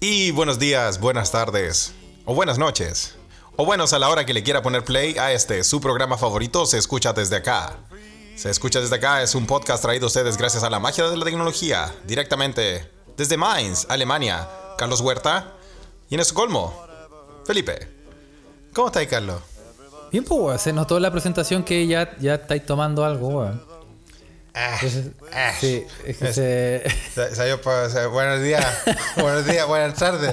Y buenos días, buenas tardes, o buenas noches, o buenos a la hora que le quiera poner play a este, su programa favorito, Se Escucha Desde Acá. Se Escucha Desde Acá es un podcast traído a ustedes gracias a la magia de la tecnología, directamente desde Mainz, Alemania. Carlos Huerta y en Estocolmo, Felipe. ¿Cómo estáis, Carlos? Bien, pues. Se notó la presentación que ya, ya estáis tomando algo. Ah, ah. sí, es que se... Buenos días, buenos días, buenas tardes.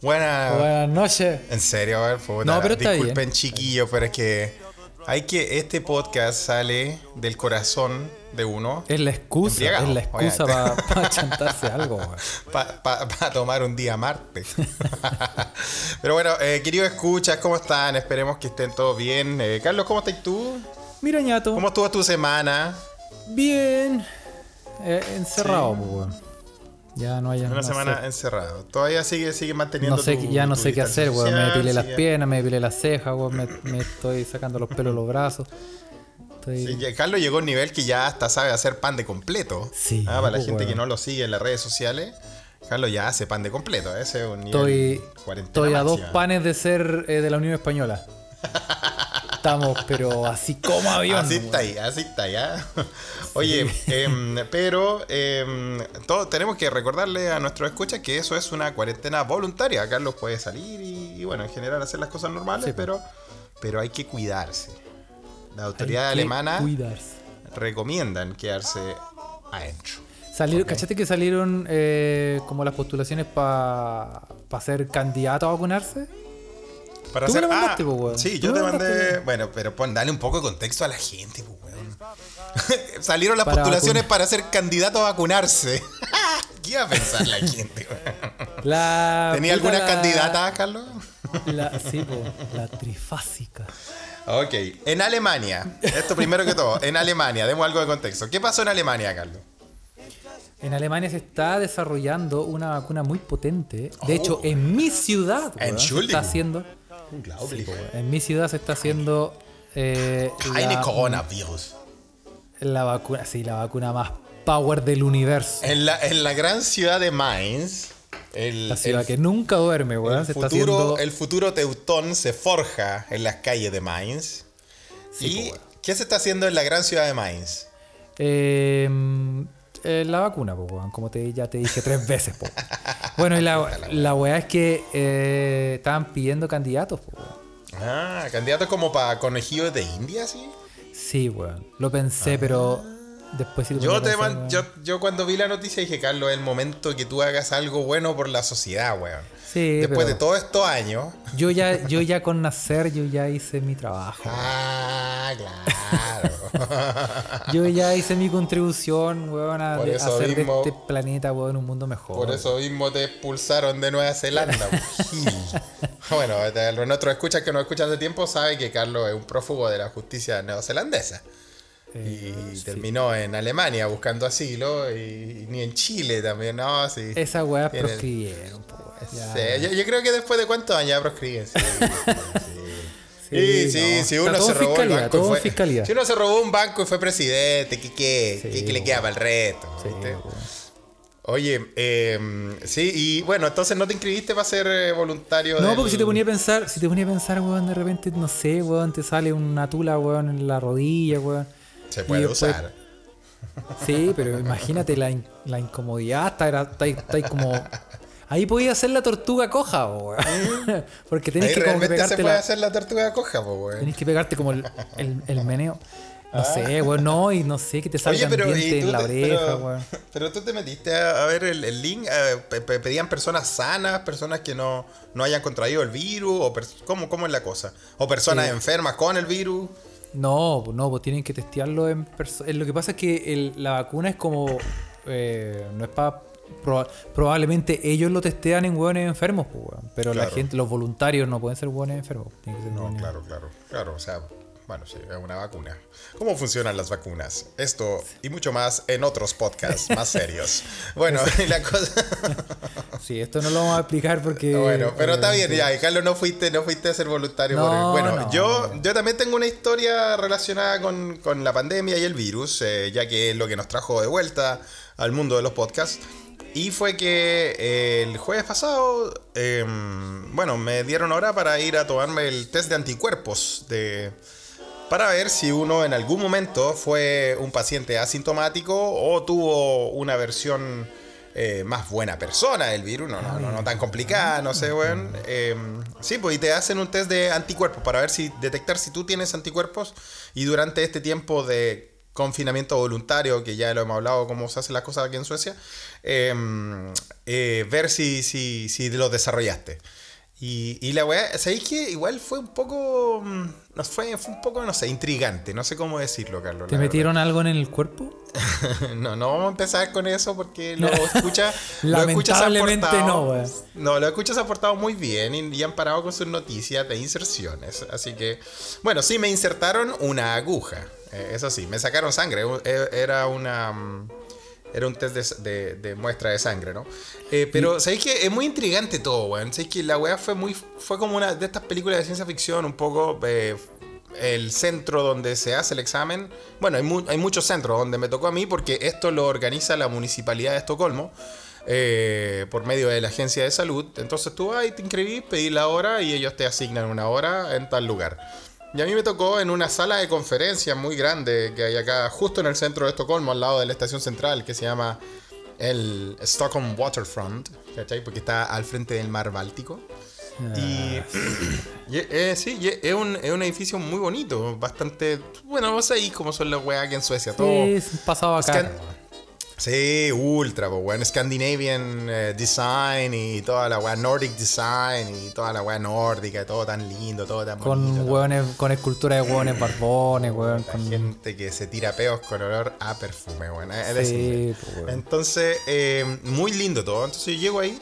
Buenas. Buenas noches. En serio, a ver, puta, No, pero está disculpen, bien. chiquillos, pero es que hay que este podcast sale del corazón de uno Es la excusa, Embriagado, es la excusa para chantarse algo, para tomar un día Marte. pero bueno, eh, queridos escuchas, ¿cómo están? Esperemos que estén todos bien. Eh, Carlos, ¿cómo estás tú? Mira, ñato. ¿Cómo estuvo tu semana? Bien. Eh, encerrado, pues, weón. Ya no hay Una no semana encerrado. Todavía sigue, sigue manteniendo No sé, tu- ya no tu sé qué hacer, weón. Me depilé las piernas, me depilé las cejas, weón. Me, me estoy sacando los pelos los brazos. Estoy... Sí, Carlos llegó a un nivel que ya hasta sabe hacer pan de completo. Sí, Ah, para la pues, gente que no lo sigue en las redes sociales, Carlos ya hace pan de completo. Ese es un nivel Estoy, estoy a dos panes de ser eh, de la Unión Española. Estamos, pero así como avión. Así está ahí, así está ya. Oye, em, pero em, todo, tenemos que recordarle a nuestros escuchas que eso es una cuarentena voluntaria. Carlos puede salir y, y, bueno, en general hacer las cosas normales, Sí, pues. pero, pero hay que cuidarse. La Hay autoridad que alemana Cuidarse. recomiendan quedarse adentro. Salieron, ¿Cachaste que salieron eh, como las postulaciones para ser candidato a vacunarse? Para Tú me hacer. lo mandaste, ah, po, weón. Sí, yo te mandé. Bueno, pero pon, dale un poco de contexto a la gente, po, weón. Salieron las Para postulaciones para ser candidato a vacunarse. ¿Qué iba a pensar la gente, weón? La, ¿Tenía alguna la- candidata, Carlos? La, sí, po, la trifásica. Ok, en Alemania, esto primero que todo, en Alemania, demos algo de contexto. ¿Qué pasó en Alemania, Carlos? En Alemania se está desarrollando una vacuna muy potente. Oh. De hecho, en mi ciudad weón, se está haciendo. En mi ciudad se está haciendo eh, Keine la, coronavirus. la vacuna, sí, la vacuna más power del universo. En la, en la gran ciudad de Mainz, el, La ciudad el- que nunca duerme, weón. el Se está futuro, haciendo. el futuro teutón se forja en las calles de Mainz. Sí, ¿Y po, qué se está haciendo en la gran ciudad de Mainz? Eh, eh, la vacuna, po, weón, como te, ya te dije tres veces. Po. Bueno, y la, la weá es que eh, estaban pidiendo candidatos. Po, weón. Ah, candidatos como para conejillos de India, ¿sí? Sí, weón. Lo pensé, pero después. Yo, te man- yo, yo cuando vi la noticia dije, Carlos, es el momento que tú hagas algo bueno por la sociedad, weón. Sí, Después de todos estos años. yo ya, yo ya con nacer, yo ya hice mi trabajo. Ah, claro. Yo ya hice mi contribución, weón, a, de- hacer mismo- de este planeta, weón, un mundo mejor. Por eso mismo te expulsaron de Nueva Zelanda. Bueno, te- nuestros escuchas que nos escuchan de tiempo saben que Carlos es un prófugo de la justicia neozelandesa. Eh, y sí. terminó en Alemania buscando asilo y, ni en Chile también, ¿no? Sí. Weas Tiene- proscribieron. Sí, yo, yo creo que después de cuántos años ya proscriben. Sí, sí, sí. No. si uno se robó el banco. fue- fiscalía. Si uno se robó un banco y fue presidente, ¿qué, qué, ¿Qué- qué le queda para el weón. Oye, eh, sí, y bueno, entonces no te inscribiste para ser eh, voluntario No, del- porque si te ponía a pensar, si te ponía a pensar, weón, de repente, no sé, weón, te sale una tula, weón, en la rodilla, weón. Se puede después- usar. Sí, pero imagínate la, in- la incomodidad, está, está, está como... Ahí podía hacer la tortuga coja, weón. Porque tenés Ahí que como realmente se pegarte puede la, hacer la tortuga coja, güey. tenés que pegarte como el, el, el meneo. No sé, weón, no, y no sé, que te Ah. Oye, pero, ¿y dientes tú en la te- oreja, pero, weón. pero tú te metiste a, a ver el, el link, eh, pe- pe- pedían personas sanas, personas que no, no hayan contraído el virus, o pers- ¿cómo, ¿cómo es la cosa? O personas Sí. enfermas con el virus. No, no, pues tienen que testearlo en personas. Lo que pasa es que el- la vacuna es como. eh, no es para. probablemente ellos lo testean en hueones enfermos, pues, weón. Pero la gente, los voluntarios no pueden ser hueones enfermos. Tienen que ser No, hueones- claro, claro, claro, o sea, bueno, sí, una vacuna. ¿Cómo funcionan las vacunas? Esto y mucho más en otros podcasts más serios. Bueno, y la cosa... Sí, esto no lo vamos a explicar porque. Bueno, pero está bien, obviamente- ya, y Carlos, no fuiste, no fuiste a ser voluntario No, por el- Bueno, no, yo, no. yo también tengo una historia relacionada con, con la pandemia y el virus, eh, ya que es lo que nos trajo de vuelta al mundo de los podcasts. Y fue que eh, el jueves pasado, em, bueno, me dieron hora para ir a tomarme el test de anticuerpos de, para ver si uno en algún momento fue un paciente asintomático o tuvo una versión eh, más buena persona del virus, no, no, no, no tan complicada, no sé, weón. Em, sí, pues y te hacen un test de anticuerpos para ver si detectar si tú tienes anticuerpos y durante este tiempo de confinamiento voluntario, que ya lo hemos hablado cómo se hacen las cosas aquí en Suecia, em, eh, ver si, si, si lo desarrollaste. Y, y la weá, ¿sabéis que igual fue un poco. Mm, no, fue, fue un poco, no sé, intrigante. No sé cómo decirlo, Carlos. ¿Te metieron algo en el cuerpo? no, no vamos a empezar con eso porque lo escucha. Lamentablemente lo no, weá. No, lo escuchas ha portado muy bien y, y han parado con sus noticias de inserciones. Así que, bueno, sí me insertaron una aguja. Eh, eso sí, me sacaron sangre. e, Era una. Era un test de, de- de muestra de sangre, ¿no? Eh, pero, ¿sabéis que Es muy intrigante todo, weón. ¿Sabéis que la weá fue muy. Fue como una de estas películas de ciencia ficción, un poco. eh, el centro donde se hace el examen. Bueno, hay, mu- hay muchos centros donde me tocó a mí porque esto lo organiza la municipalidad de Estocolmo. eh, por medio de la agencia de salud. Entonces tú vas y te inscribís, pedís la hora y ellos te asignan una hora en tal lugar. Y a mí me tocó en una sala de conferencias muy grande que hay acá, justo en el centro de Estocolmo, al lado de la estación central, que se llama el Stockholm Waterfront, ¿cachai? Porque está al frente del mar Báltico. Y, y, eh, sí, y es un, es un edificio muy bonito, bastante... Bueno, vos sabéis cómo son las weas aquí en Suecia, todo... Sí, pasado acá. Sí, ultra, pues, weón. Scandinavian eh, design y toda la weá Nordic design y toda la weá nórdica, todo tan lindo, todo tan bonito. Con todo. hueones, con escultura de hueones barbones, weón. Con... gente que se tira peos con olor a perfume, weón. Ese Sí, pues, weón. Entonces, eh, muy lindo todo. Entonces yo llego ahí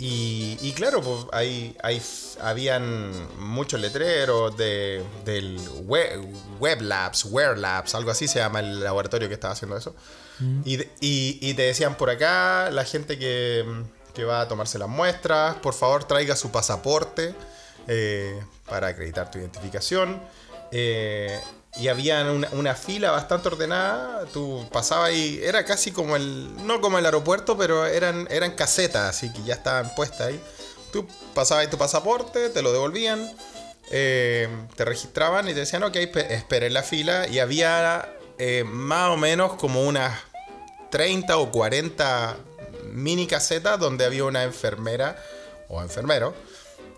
y, y claro, pues ahí, ahí habían muchos letreros de, del web, web Labs, Wear Labs, algo así se llama el laboratorio que estaba haciendo eso. Y, y- te decían por acá, la gente que, que va a tomarse las muestras, por favor traiga su pasaporte eh, para acreditar tu identificación. Eh, y había una, fila bastante ordenada, tú pasabas y era casi como el, no como el aeropuerto, pero eran, eran casetas, así que ya estaban puestas ahí. Tú pasabas ahí tu pasaporte, te lo devolvían, eh, te registraban y te decían, ok, pe- espera en la fila. Y había más o menos como unas 30 o 40 mini casetas donde había una enfermera o enfermero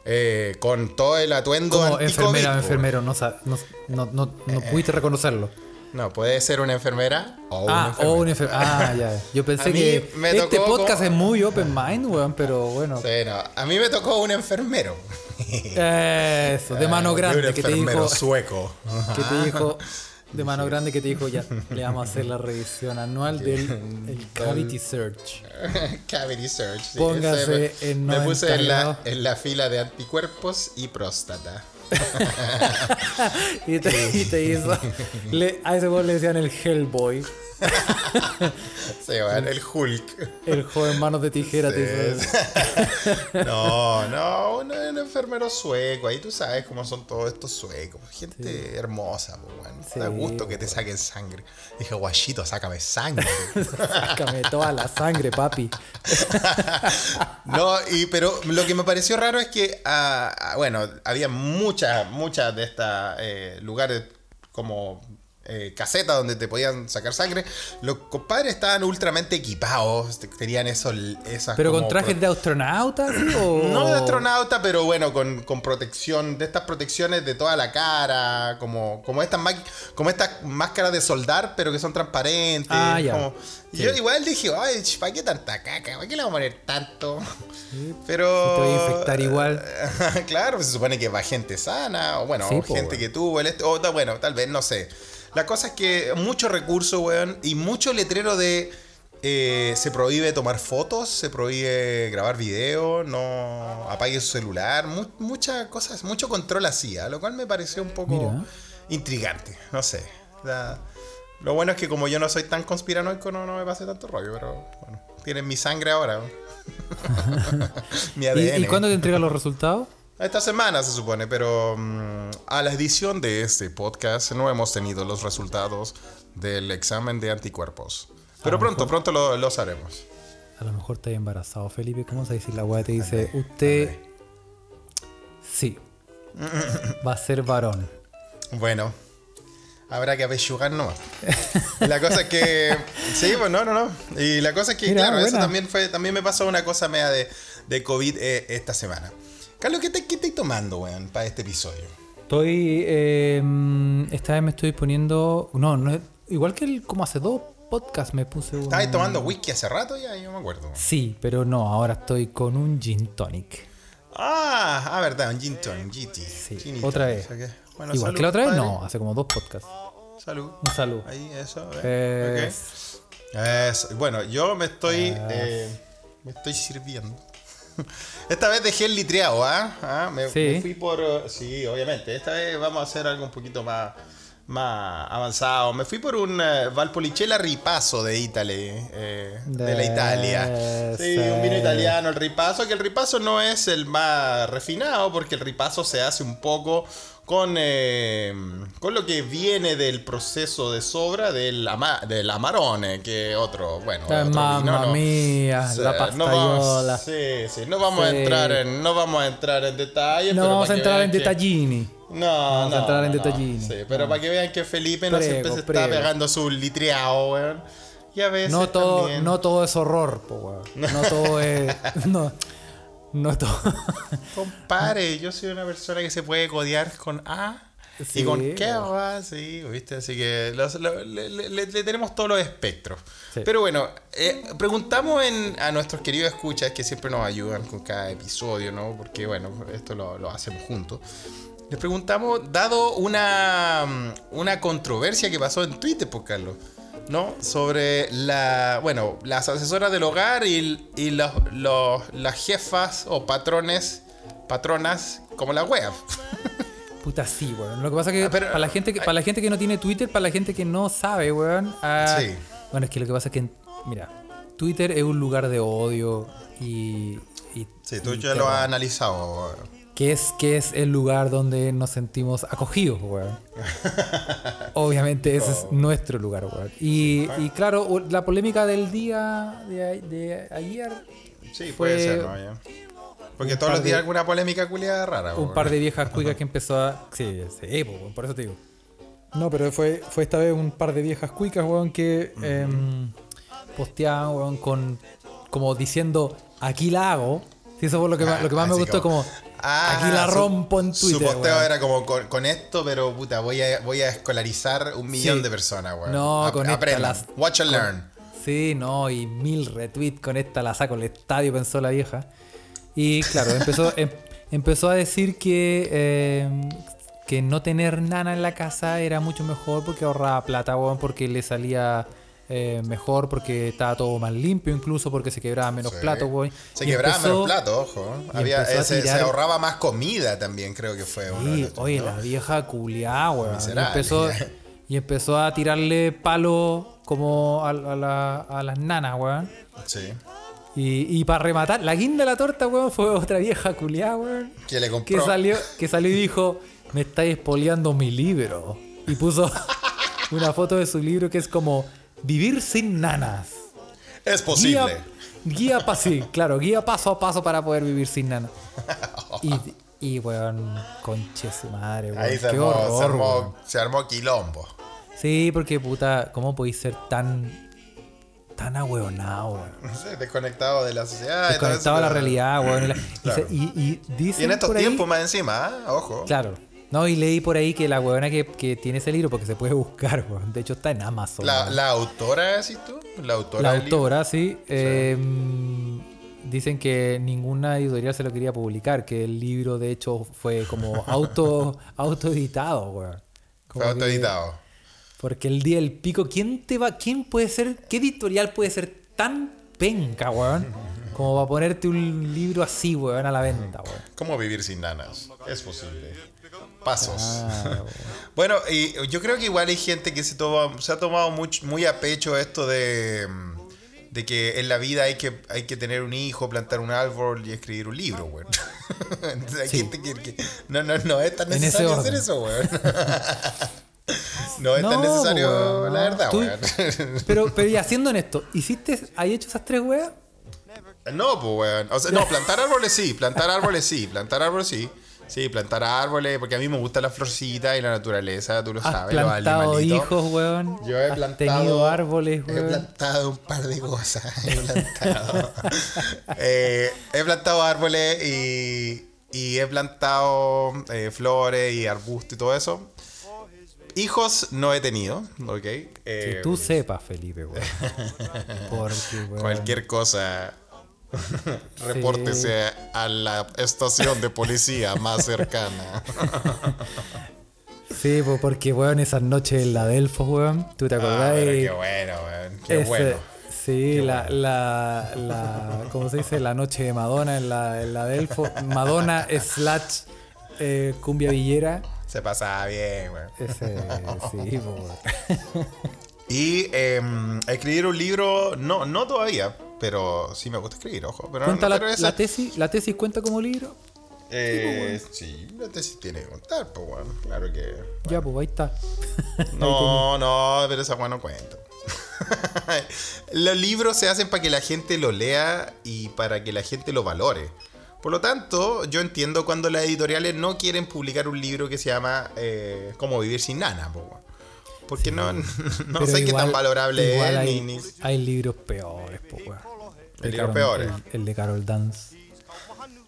eh, con todo el atuendo Como enfermera o po. enfermero, no, no, no, no, no pudiste reconocerlo. No, puede ser una enfermera o un Ah, enfermero. o un enfermero. Ah, ya. Yo pensé que me este podcast como- es muy open mind, weón, pero bueno. Sí, no, A mí me tocó un enfermero. Eso, de mano Ah, grande un que te enfermero dijo. sueco. Que te dijo. De mano grande que te dijo, ya, le vamos a hacer la revisión anual del el Cavity Search. Cavity Search. sí, Póngase ese en me 90 puse en la, grados. en la fila de anticuerpos y próstata. Y te, y te hizo. le- a ese weón le decían el Hellboy. Se van el Hulk. El joven manos de tijera te hizo. No, no, un, un enfermero sueco. Ahí tú sabes cómo son todos estos suecos. Gente hermosa, pues, bueno. Da Sí, gusto que te saquen sangre. Dije, guachito, sácame sangre. Sácame toda la sangre, papi. No, y, pero lo que me pareció raro es que, ah, ah, bueno, había muchas, muchas de estos lugares como eh, casetas donde te podían sacar sangre. Los compadres estaban ultramente equipados, te- tenían esos, esas ¿Pero con trajes de astronauta, sí? O... No de astronauta, pero bueno, con, con protección, de estas protecciones de toda la cara, como, como, estas, como estas máscaras de soldar, pero que son transparentes. Ah, ya. como- Sí. Yo igual dije, ay, ¿para qué tanta caca? ¿Para qué le vamos a poner tanto? Pero... te voy a infectar igual. claro, pues se supone que va gente sana, o bueno, po, gente que tuvo el... O bueno, tal vez, no sé. La cosa es que mucho recurso, weón, y mucho letrero de... eh, se prohíbe tomar fotos, se prohíbe grabar video, no apague su celular, mu- muchas cosas, mucho control así, ¿ah? lo cual me pareció un poco Mira. intrigante, no sé. La- lo bueno es que como yo no soy tan conspiranoico, no, no me pase tanto rollo, pero bueno, tienen mi sangre ahora. mi ¿Y, ADN. ¿Y cuándo te entregan los resultados? Esta semana se supone, pero mm, a la edición de este podcast no hemos tenido los resultados del examen de anticuerpos. Pero pronto, pronto lo, lo haremos. A lo mejor estás embarazado, Felipe. ¿Cómo se dice? La weá te dice, usted. Sí. Va a ser varón. Bueno, habrá que apechugar nomás. la cosa es que. Sí, pues no, no, no. Y la cosa es que, Mira, claro, eso buena. también fue. También me pasó una cosa media de, de COVID eh, esta semana. Carlos, ¿qué te, estáis tomando, weón, para este episodio? Estoy. eh, esta vez me estoy poniendo. No, no. Igual que el, como hace dos podcasts me puse un. ¿Estabas tomando whisky hace rato ya? Yo me acuerdo. Sí, pero no, ahora estoy con un gin tonic. Ah, ah, verdad, un gin tonic, GT. Sí, otra vez. bueno, Igual salud, que la otra vez, padre. no, hace como dos podcasts. Salud. Un saludo. Ahí, eso. Eh, ok. Eso. Bueno, yo me estoy. eh, me estoy sirviendo. Esta vez dejé el litreado, ¿ah? ¿Ah? Me, Sí. me fui por. eh, Sí, obviamente. Esta vez vamos a hacer algo un poquito más. Más avanzado. Me fui por un eh, Valpolicella Ripasso de Italy. eh, de, la Italia. Sí, Ese. un vino italiano, el Ripasso. Que el Ripasso no es el más refinado, porque el Ripasso se hace un poco con, eh, con lo que viene del proceso de sobra del, ama, del Amarone, que otro, bueno, otro mamma vino, no- mía, Sí, la no vamos, pastaiola. sí, sí, no vamos a Sí. entrar en, no vamos a entrar en detalles. No pero vamos a entrar en que- detallini. No, Vamos no, a entrar en no, no. detallini. Sí, pero No. para que vean que Felipe no Prego, siempre se está prego. pegando su litreado, weón. Y a veces No todo, también- no todo es horror, po, weón. No todo es. No, no todo. Compare, yo soy una persona que se puede codear con A Sí, y con qué va, sí, ¿viste? Así que los- lo- le, le- tenemos todos los espectros. Sí. Pero bueno, eh, preguntamos en- a nuestros queridos escuchas que siempre nos ayudan con cada episodio, ¿no? Porque bueno, esto lo, lo hacemos juntos. Les preguntamos, dado una, una controversia que pasó en Twitter, pues Carlos, ¿no? Sobre la, bueno, las asesoras del hogar y, y los, los- las jefas o patrones, patronas como la web. Puta, sí, weón. Lo que pasa es que Ah, pero- para, la gente que, para la gente que no tiene Twitter, para la gente que no sabe, weón. ah, Sí. Bueno, es que lo que pasa es que, mira, Twitter es un lugar de odio y. y- Sí, tú y ya lo has analizado. Que es, que es el lugar donde nos sentimos acogidos, weón. Obviamente ese es nuestro lugar, weón. Y, y claro, la polémica del día de, ayer, Sí, Fue puede ser, ¿no? Porque un todos los días de- alguna polémica culiada rara. un weón. par de viejas cuicas que empezó a... Sí, sí, por eso te digo. No, pero fue, fue esta vez un par de viejas cuicas, weón, que em, posteaban, weón, con... Como diciendo, aquí la hago. Sí, eso fue lo que, más- lo que más me gustó, como... Ah, aquí la su- rompo en Twitter, Su posteo weón. era como con, con esto, pero puta, voy a, voy a escolarizar un millón Sí. de personas, weón. No, con esta las- Watch and con- learn. Sí, no, y mil retweets con esta la saco al estadio, pensó la vieja. Y claro, empezó, em- empezó a decir que, eh, que no tener nana en la casa era mucho mejor porque ahorraba plata, weón, porque le salía eh, mejor, porque estaba todo más limpio, incluso porque se quebraba menos Sí. platos, weón. Se Y quebraba empezó- menos plato, ojo. Había, eh, se, ahorraba más comida también, creo que fue. Sí, oye, ¿no? la vieja culiada, weón. Y Miserable. empezó, y empezó a tirarle palo como a, a la- a las nanas, weón. Sí. Y, y para rematar, la guinda de la torta, weón, fue otra vieja culiada, weón. Que le Que compró. salió, que salió y dijo, me estáis espoleando mi libro. Y puso una foto de su libro que es como Vivir sin nanas. Es posible. Guía, guía sí, claro, guía paso a paso para poder vivir sin nanas. Y, y weón, conche su madre, weón. Ahí se Qué armó, horror, se, armó, weón. se armó quilombo. Sí, porque puta, ¿cómo podéis ser tan. tan ahueonado, weón? No sé, desconectado de la sociedad. Desconectado eso, la realidad, weón. Y, y Claro. se- y, y dicen Y en estos por ahí- tiempos más encima, ¿ah? ojo. Claro. No, y leí por ahí que la huevona que, que tiene ese libro, porque se puede buscar, weón. De hecho, está en Amazon. La, autora, decís tú? La autora. La libro. autora, sí. eh, dicen que ninguna editorial se lo quería publicar, que el libro, de hecho, fue como auto autoeditado, weón. Fue autoeditado. Porque el día del pico, ¿quién te va, quién puede ser, qué editorial puede ser tan penca, weón? Como va a ponerte un libro así, weón, a la venta, weón. ¿Cómo vivir sin nanas? Es posible. Pasos. Ah. Bueno, y yo creo que igual hay gente que se, toma, se ha tomado much- muy a pecho esto de, mm, de que en la vida hay que, hay que tener un hijo, plantar un árbol y escribir un libro, güey. Entonces hay Sí. gente que, que- no, no, no es tan En necesario hacer eso, güey. no es tan necesario, la verdad, tú- güey. Pero, pero ya, siendo honesto, ¿hiciste, hay hecho esas tres weas? No, pues, weón. O sea, no, plantar árboles sí, plantar árboles sí, plantar árboles sí. Sí, plantar árboles, porque a mí me gusta la florcita y la naturaleza, tú lo Has sabes, los plantado animalitos. hijos, weón. Yo he Has plantado. tenido árboles, He weón. plantado un par de cosas. He plantado. Eh, he plantado árboles y, y he plantado eh, flores y arbustos y todo eso. Hijos no he tenido, ¿ok? Que Eh, tú sepas, Felipe, weón. Porque, weón. Cualquier cosa. Repórtese a la estación de policía más cercana. Sí, po, porque, weón, esas noches en la Delfos, weón. ¿Tú te Ah, acordás? de qué bueno, weón. Qué ese- bueno. Sí, la, la, la, ¿cómo se dice? La noche de Madonna en la, en la Delfos. Madonna slash eh, cumbia villera. Se pasaba bien, weón. Ese, sí, weón. Y em, escribir un libro, no, no todavía, pero sí me gusta escribir, ojo. Pero Cuenta no, la, tesis, la tesis cuenta como libro. Eh, sí, la tesis tiene que contar, pues bueno, claro que. Ya, pues ahí está. No, no, pero esa bueno no cuenta. Los libros se hacen para que la gente lo lea y para que la gente lo valore. Por lo tanto, yo entiendo cuando las editoriales no quieren publicar un libro que se llama eh, Cómo vivir sin nana, po, weón. Porque no, no Pero sé qué tan valorable es. hay, Ni, ni- hay libros peores, po, Carol-. El, el de Carol Dance.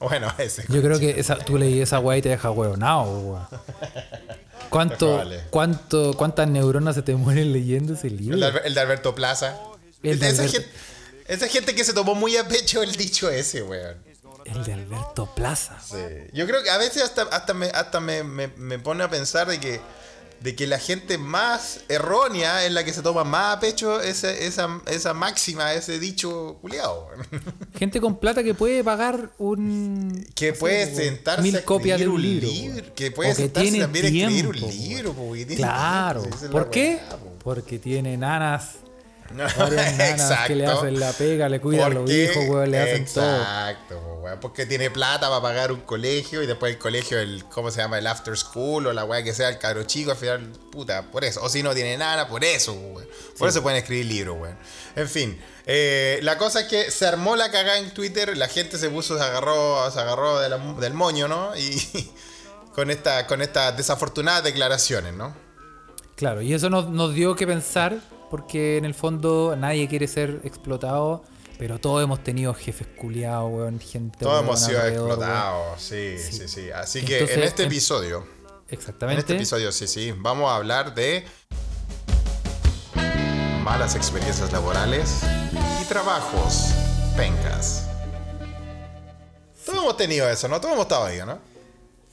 Bueno, ese. Yo creo que esa, tú leí esa weá y te deja hueonado, weón. ¿Cuánto, cuánto, ¿Cuántas neuronas se te mueren leyendo ese El libro? de, el de Alberto Plaza. El de esa, Gente, esa gente que se tomó muy a pecho el dicho ese, weón. El de Alberto Plaza. Sí. Yo creo que a veces hasta, hasta, me, hasta me, me- me pone a pensar de que, de que la gente más errónea es la que se toma más a pecho esa, esa, esa máxima, ese dicho culiado. Gente con plata que puede pagar un. Que puede po, sentarse mil a copias de un un libro. que puede que sentarse también a escribir un libro, tiene Claro. ¿Por qué? po. Porque tiene nanas. Varias nanas que le Exacto. hacen la pega, le cuidan a los hijos, weón, le hacen todo. Exacto, weón, porque tiene plata para pagar un colegio y después el colegio, el ¿cómo se llama? El after school o la weá que sea, el cabro chico, al final, puta, por eso. O si no tiene nada, por eso, weón. Por eso pueden escribir libros, weón. En fin, eh, la cosa es que se armó la cagada en Twitter, la gente se puso, se agarró, se agarró de la- del moño, ¿no? Y con, esta, con estas desafortunadas declaraciones, ¿no? Claro, y eso nos, nos dio que pensar, porque en el fondo nadie quiere ser explotado, pero todos hemos tenido jefes culiados, weón, gente. Todos hemos sido explotados, sí, sí, sí, Así que en este en- episodio... En Exactamente. este episodio, sí, sí, vamos a hablar de malas experiencias laborales y trabajos pencas. Todos hemos tenido eso, ¿no? Todos hemos estado ahí, ¿no?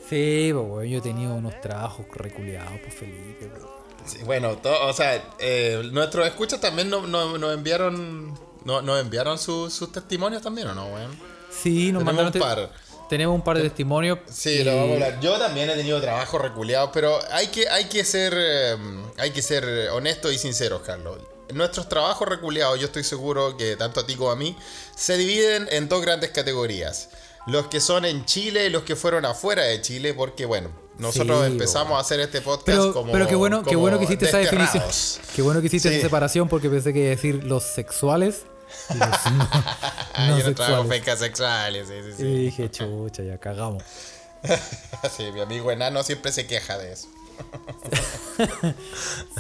Sí, pues, weón, yo he tenido unos trabajos reculeados, pues Felipe, weón. Sí, bueno, to- o sea, eh, nuestros escuchas también nos no, enviaron no- nos enviaron su- sus testimonios también, ¿o no, weón? Sí, nos Tenemos mandaron un par. Tenemos un par de testimonios. Sí, y- lo vamos a hablar. Yo también he tenido trabajos reculeados, pero hay que, hay que ser eh, hay que ser honestos y sinceros, Carlos. Nuestros trabajos reculeados, yo estoy seguro que tanto a ti como a mí, se dividen en dos grandes categorías. Los que son en Chile y los que fueron afuera de Chile, porque bueno, nosotros Sí, empezamos a hacer este podcast Pero, como pero qué bueno, qué bueno que hiciste esa definición. Qué bueno que hiciste Sí. esa separación porque pensé que iba a decir los sexuales y los no, Ah, no yo no trabajo pecas sexuales, sí, sí, sí. Y dije, chucha, ya cagamos. Sí, mi amigo enano siempre se queja de eso.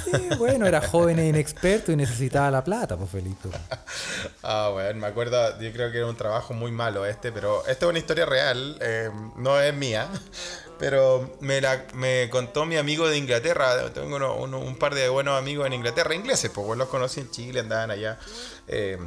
Sí, bueno, era joven e inexperto y necesitaba la plata, pues Felipe. Ah, bueno, me acuerdo, yo creo que era un trabajo muy malo este, pero esta es una historia real, eh, no es mía, pero me, la, me contó mi amigo de Inglaterra, tengo uno- uno- un par de buenos amigos en Inglaterra, ingleses, pues los conocí en Chile, andaban allá eh,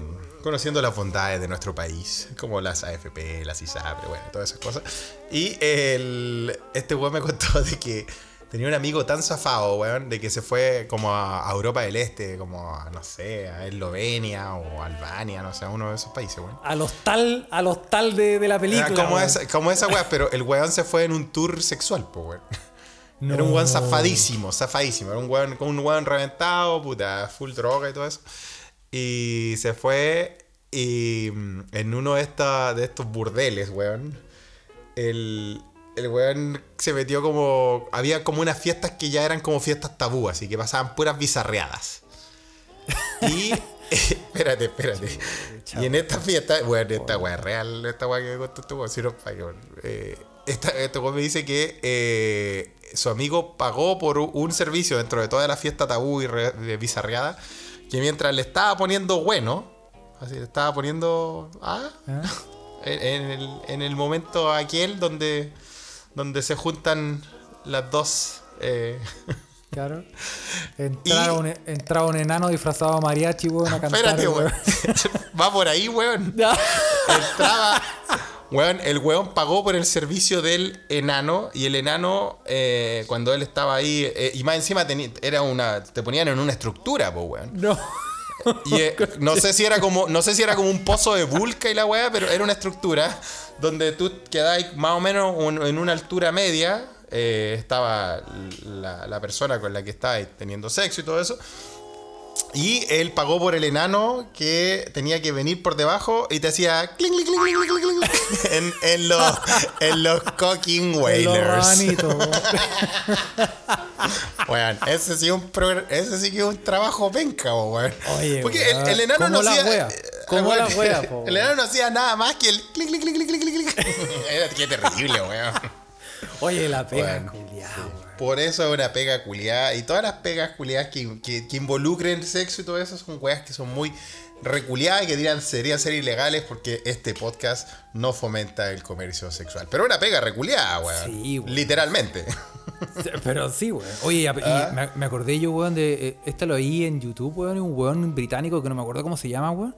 conociendo las bondades de nuestro país, como las AFP, las ISAPRE, bueno, todas esas cosas. Y el, este weón me contó de que tenía un amigo tan zafado, weón, de que se fue como a, Europa del Este, como a, no sé, a Eslovenia o Albania, no sé, a uno de esos países, weón. A los tal, a los tal de, de la película. Era como, weón. esa, como esa weá, pero el weón se fue en un tour sexual, pues, weón. Era un weón zafadísimo, zafadísimo. Era un weón con un weón reventado, puta, full droga y todo eso. Y se fue y mm, en uno de, esta- de estos burdeles, weón. El, el weón se metió como. Había como unas fiestas que ya eran como fiestas tabú, así que pasaban puras bizarreadas. Y espérate, espérate. Y en esta fiesta, bueno, esta weá es real, esta weá que contó este weón, si no es payo, eh, esta, este weón me dice que eh, su amigo pagó por un servicio dentro de toda la fiesta tabú y re- de bizarreada, que mientras le estaba poniendo bueno, así le estaba poniendo, ah, ¿Ah? en, en el, en el momento aquel donde, donde se juntan las dos... eh, Claro. Entraba, un, entraba un enano disfrazado de mariachi, weón, a cantar. Espérate, weón. Va por ahí, weón. Ya. Entraba. Weón, el weón pagó por el servicio del enano. Y el enano, eh, cuando él estaba ahí. eh, y más encima teni- era una. Te ponían en una estructura, po, weón. No. Y eh, no sé si era como. No sé si era como un pozo de vulca y la weá, pero era una estructura donde tú quedabas más o menos un- en una altura media. eh, estaba la, la persona con la que estabas teniendo sexo y todo eso. Y él pagó por el enano que tenía que venir por debajo y te hacía cling, cling, cling, cling, cling, en, en los, en los cocking whalers. Weón, ese sí, un ese sí que es un trabajo penca, weón. Oye, Porque el, weón, el enano no ¿cómo la hacía. wea? eh, ¿Cómo weón, la wea, po, El enano no hacía nada más que el clic, clic, clic, clic, clic, clic. Era qué terrible, weón. Oye, la pega, Bueno. Por eso es una pega culiada. Y todas las pegas culiadas que, que, que involucren sexo y todo eso son weas que son muy reculiadas y que dirían serían ser ilegales porque este podcast no fomenta el comercio sexual. Pero una pega reculiada, weón. Sí, weón. Literalmente. Pero sí, weón. Oye, y Ah. me, me acordé yo, weón, de. eh, Este lo oí en YouTube, weón, un weón británico que no me acuerdo cómo se llama, weón.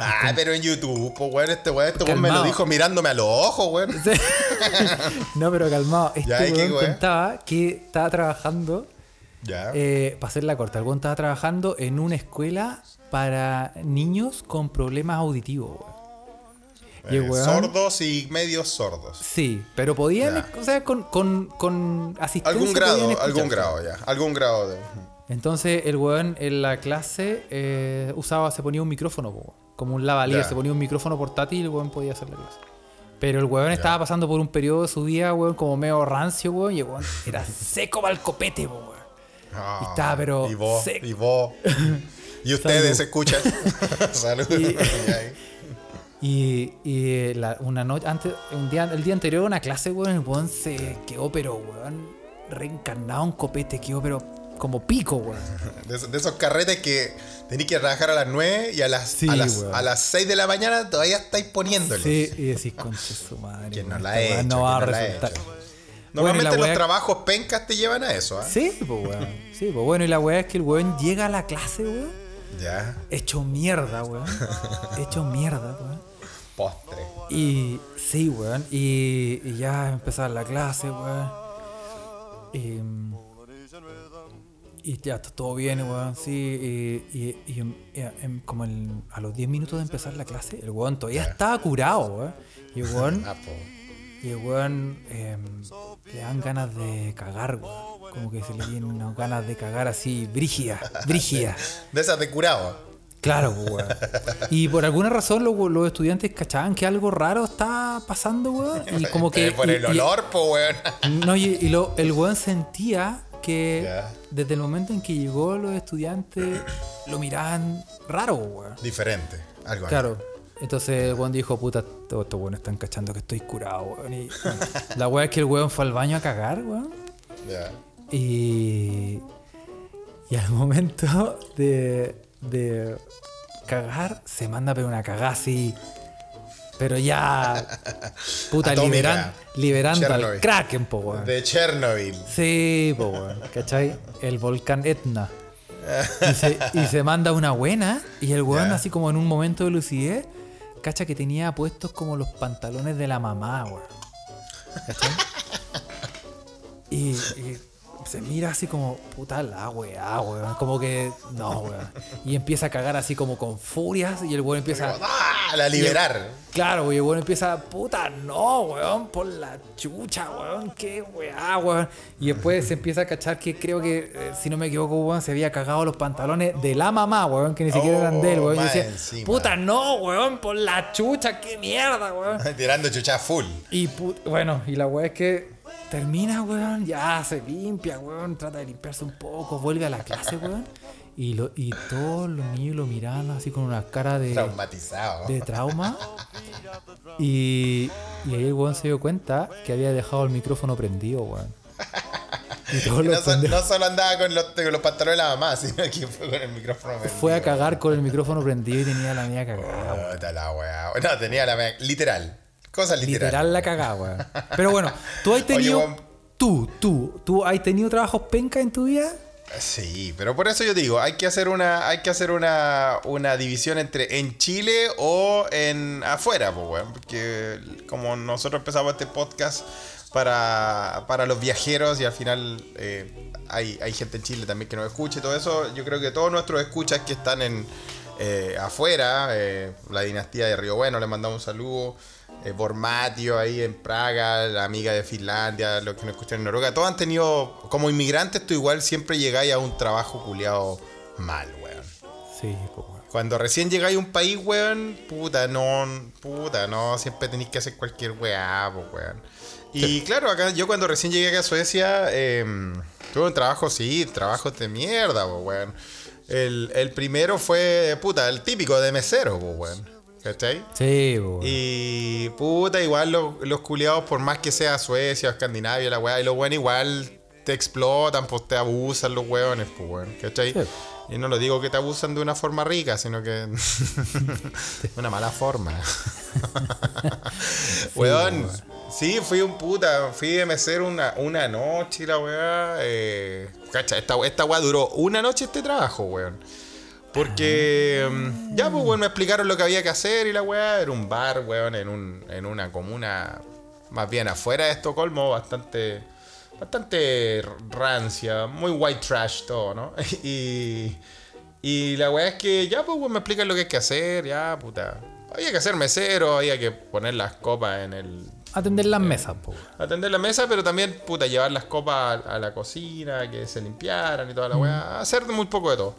Ah, pero en YouTube, pues weón, este weón, este weón me lo dijo mirándome a los ojos, weón. no, pero calmado. Este Ya, ¿y qué, weón weón? contaba que estaba trabajando. Ya. Eh, para hacer la corta, el weón estaba trabajando en una escuela para niños con problemas auditivos, weón. Y Eh, weón- sordos y medios sordos. Sí, pero podían, Ya. o sea, con, con, con asistencia. Algún grado, algún grado ya. Algún grado de. Entonces el weón en la clase eh, usaba, se ponía un micrófono, po, como un lavalier, Ya. se ponía un micrófono portátil y el weón podía hacer la clase. Pero el weón estaba pasando por un periodo de su vida, weón, como medio rancio, weón, y el weón era seco para el copete, weón. Ah, está, pero Y vos, seco. y vos. Y ustedes Salud. escuchan. Salud. Y-. Y, y eh, la- una noche, antes, un día, el día anterior, una clase, weón, el weón se quedó, pero, weón, reencarnado en copete, quedó, pero como pico, weón. De esos carretes que tenéis que trabajar a las 9 y a las, Sí, a las, a las 6 de la mañana todavía estáis poniéndolo. Sí, y decís, conche su madre. Que no la weá hecho, no va a no resultar. Bueno, Normalmente los trabajos pencas te llevan a eso, ¿ah? Sí, pues weón. Sí, pues bueno, y la weá es que el weón llega a la clase, weón, Ya. hecho mierda, weón. hecho mierda, weón. Postre. Y sí, weón. Y, y ya empezaba la clase, weón. Y, y ya está todo bien, weón. Sí, y, y- y em- y em- como el- a los 10 minutos de empezar la clase, el weón todavía estaba curado, weón. Y el weón, Ah, y el weón em, le dan ganas de cagar, weón. Como que se le vienen unas ganas de cagar así, brígida, brígida. De esas de curado. Claro, weón. Y por alguna razón los, los estudiantes cachaban que algo raro estaba pasando, weón. Y como que. Por el olor, po, weón. no, y, y lo- el weón sentía que desde el momento en que llegó los estudiantes lo miraban raro, weón. Diferente. Algo ahí. Claro. Entonces el weón dijo, puta, todos estos weones están cachando que estoy curado, weón. Y la weá es que el weón fue al baño a cagar, weón. Ya. Y, y al momento de, de cagar, se manda pero una cagada así. Pero ya. Puta, liberan- liberando al. Kraken, po, weón. De Chernobyl. Sí, po, weón. ¿Cachai? El volcán Etna. Y se, y se manda una buena. Y el weón, así como en un momento de lucidez, cacha que tenía puestos como los pantalones de la mamá, weón. ¿Cachai? Y, y se mira así como, puta la weá, weón. Como que, no, weón. Y empieza a cagar así como con furias. Y el weón empieza. ¡Ah! La liberar. Claro, güey, el weón empieza, puta, no, weón, por la chucha, weón, qué weá, weón. Y después se empieza a cachar que creo que, eh, si no me equivoco, weón, se había cagado los pantalones de la mamá, weón, que ni siquiera eran de él, Oh, weón. Y decía, encima. puta, no, weón, por la chucha, qué mierda, weón. Tirando chucha full. Y bueno, y la weá es que termina, weón, ya se limpia, weón, trata de limpiarse un poco, vuelve a la clase, weón. Y, lo, y todos los niños lo miraban así con una cara de, Traumatizado. de trauma. Y, y ahí el weón se dio cuenta que había dejado el micrófono prendido, weón. Y no, so- pendejos- no solo andaba con los, con los pantalones de la mamá, sino que fue con el micrófono. fue a prendido. cagar con el micrófono prendido y tenía la mía cagada. Puta la. No, tenía la mea- Literal. Cosa literal. Literal la cagada, weón. Pero bueno, tú has tenido. tú, tú, tú has tenido trabajos penca en tu vida. Sí, pero por eso yo digo, hay que hacer una, hay que hacer una, una división entre en Chile o en afuera, pues, weón. Porque como nosotros empezamos este podcast para, para los viajeros y al final eh, hay, hay gente en Chile también que nos escucha y todo eso, yo creo que todos nuestros escuchas que están en eh, afuera, eh, la dinastía de Río Bueno, les mandamos un saludo. Eh, Bormatio ahí en Praga, la amiga de Finlandia, los que nos escuchan en Noruega, todos han tenido, como inmigrantes, tú igual siempre llegáis a un trabajo culiado mal, weón. Sí, pues, weón. Cuando recién llegáis a un país, weón, puta, no, puta, no, siempre tenéis que hacer cualquier weá, pues, weón. Y claro, acá yo cuando recién llegué acá a Suecia, eh, tuve un trabajo, sí, trabajos de mierda, pues, weón. El, el primero fue, puta, el típico de mesero, pues, weón. ¿Cachai? Sí, weón. Y puta, igual los, los culiados, por más que sea Suecia o Escandinavia, la weá, y los weones igual te explotan, pues te abusan los weones, pues weón, ¿cachai? Sí. Y no lo digo que te abusan de una forma rica, sino que de una mala forma. weón, sí, fui un puta, fui de mesero una, una noche y la weá. Eh, cacha, esta, esta weá duró una noche este trabajo, weón. Porque mm, ya, pues, weón, me explicaron lo que había que hacer y la weá. Era un bar, weón, en, un, en una comuna más bien afuera de Estocolmo, bastante, bastante rancia, muy white trash todo, ¿no? Y, y la weá es que ya, pues, me explican lo que hay que hacer, ya, puta. Había que hacer mesero, había que poner las copas en el, Atender las mesas, pues, atender la mesa, pero también, puta, llevar las copas a, a la cocina, que se limpiaran y toda la weá. Hacer muy poco de todo.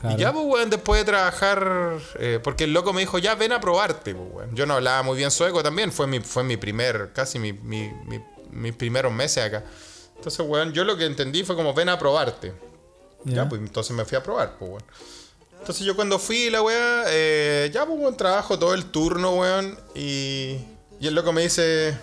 Claro. Y ya, pues, weón, después de trabajar, eh, porque el loco me dijo, ya ven a probarte, pues, weón. Yo no hablaba muy bien sueco también, fue mi, fue mi primer, casi mi, mi- mi- mis primeros meses acá. Entonces, weón, yo lo que entendí fue como, ven a probarte. Ya, Ya. pues entonces me fui a probar, pues, weón. Entonces yo cuando fui, la weá, eh, ya, pues, weón, trabajo todo el turno, weón. Y, y el loco me dice,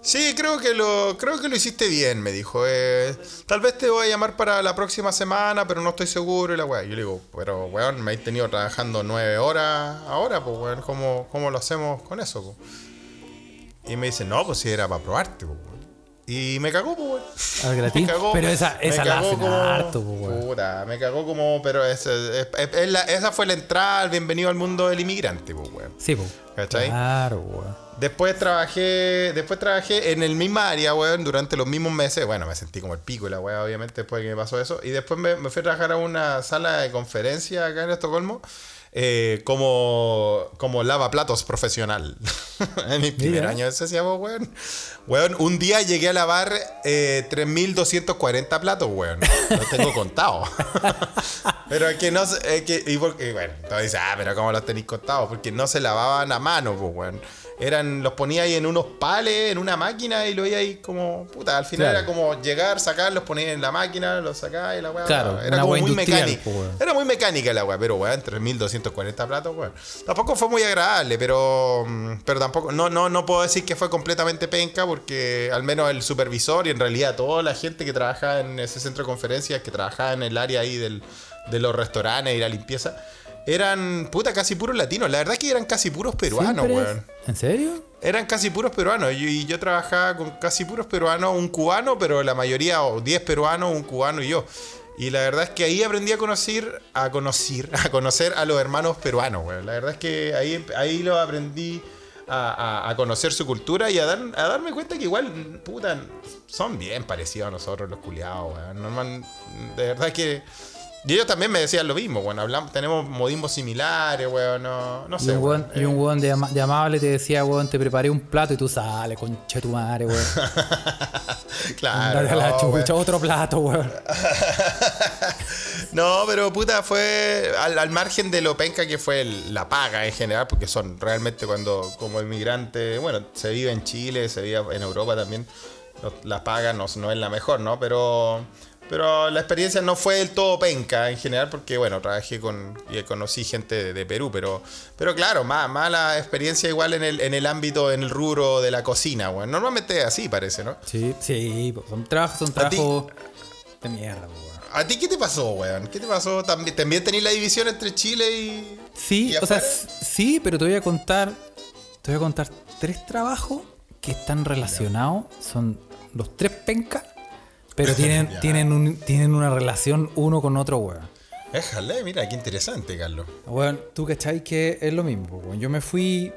sí, creo que lo, creo que lo hiciste bien, me dijo. eh, tal vez te voy a llamar para la próxima semana, pero no estoy seguro. Y la weá, yo le digo, pero, weón, me he tenido trabajando nueve horas ahora, pues, weón, ¿cómo, cómo lo hacemos con eso, pues? Y me dice, no, pues si era para probarte, pues, weón. Y me cagó, pues, weón. Gratis. Me cagó- Pero esa, me esa la cagó como- harto, weón. Puta, me cagó como, pero es- es- es- es la- esa fue la entrada al bienvenido al mundo del inmigrante, pues, weón. Sí, pues. ¿Cachai? Claro, weón. Después trabajé, después trabajé en el mismo área, weón, durante los mismos meses. Bueno, me sentí como el pico y la weá, obviamente, después de que me pasó eso. Y después me, me fui a trabajar a una sala de conferencia acá en Estocolmo. eh, como, como lavaplatos profesional. en mi primer Mira. año de Suecia, pues, weón. Weón, un día llegué a lavar eh, 3.240 platos, weón. Los tengo contados. pero es que no sé, es que, y porque, bueno, dice, ah, pero ¿cómo los tenéis contados? Porque no se lavaban a mano, pues, weón. Eran, los ponía ahí en unos pales, en una máquina y lo veía ahí como, puta, al final Claro. era como llegar, sacar, los ponía en la máquina, los sacaba y la weá. Claro, era como muy mecánica. Era muy mecánica la weá, pero weón, 3.240 platos, weón. Tampoco fue muy agradable, pero, mm, pero tampoco, no, no, no puedo decir que fue completamente penca, porque al menos el supervisor y en realidad toda la gente que trabajaba en ese centro de conferencias, que trabajaba en el área ahí del, de los restaurantes y la limpieza, eran puta casi puros latinos. La verdad es que eran casi puros peruanos, ¿Siempre weón. ¿En serio? Eran casi puros peruanos. Y y yo trabajaba con casi puros peruanos, un cubano, pero la mayoría, o 10 peruanos, un cubano y yo. Y la verdad es que ahí aprendí a conocer, a conocer, a conocer a los hermanos peruanos, güey. La verdad es que ahí, ahí lo aprendí a, conocer su cultura y a, dar, a darme cuenta que igual, puta, son bien parecidos a nosotros los culiados. Normal, de verdad que... Y ellos también me decían lo mismo, bueno, hablamos, tenemos modismos similares, weón, no, no Y sé. un, weón. weón, y un weón de, ama- de amable te decía, weón, te preparé un plato y tú sales, conche tu madre, weón. claro. Dale a la no, chucha, weón. otro plato, weón. No, pero puta, fue al, al margen de lo penca que fue el- la paga en general, porque son realmente cuando como inmigrante, bueno, se vive en Chile, se vive en Europa también, la paga no, no es la mejor, ¿no? Pero, Pero la experiencia no fue del todo penca en general, porque bueno, trabajé con y conocí gente de, de Perú, pero, pero claro, más, mala experiencia igual en el, en el ámbito, en el rubro de la cocina, weón. Normalmente así parece, ¿no? Sí, sí, son trabajos, son trabajos de mierda, weón. ¿A ti qué te pasó, weón? ¿Qué te pasó? ¿También, también la división entre Chile y. Sí, ¿Y o sea, sí, pero te voy a contar, te voy a contar tres trabajos que están relacionados, son los tres pencas, pero tienen, Ya. tienen, un- tienen una relación uno con otro, weón. Déjale, mira, qué interesante, Carlos. Weón, tú cachai que es lo mismo, weón. Yo me fui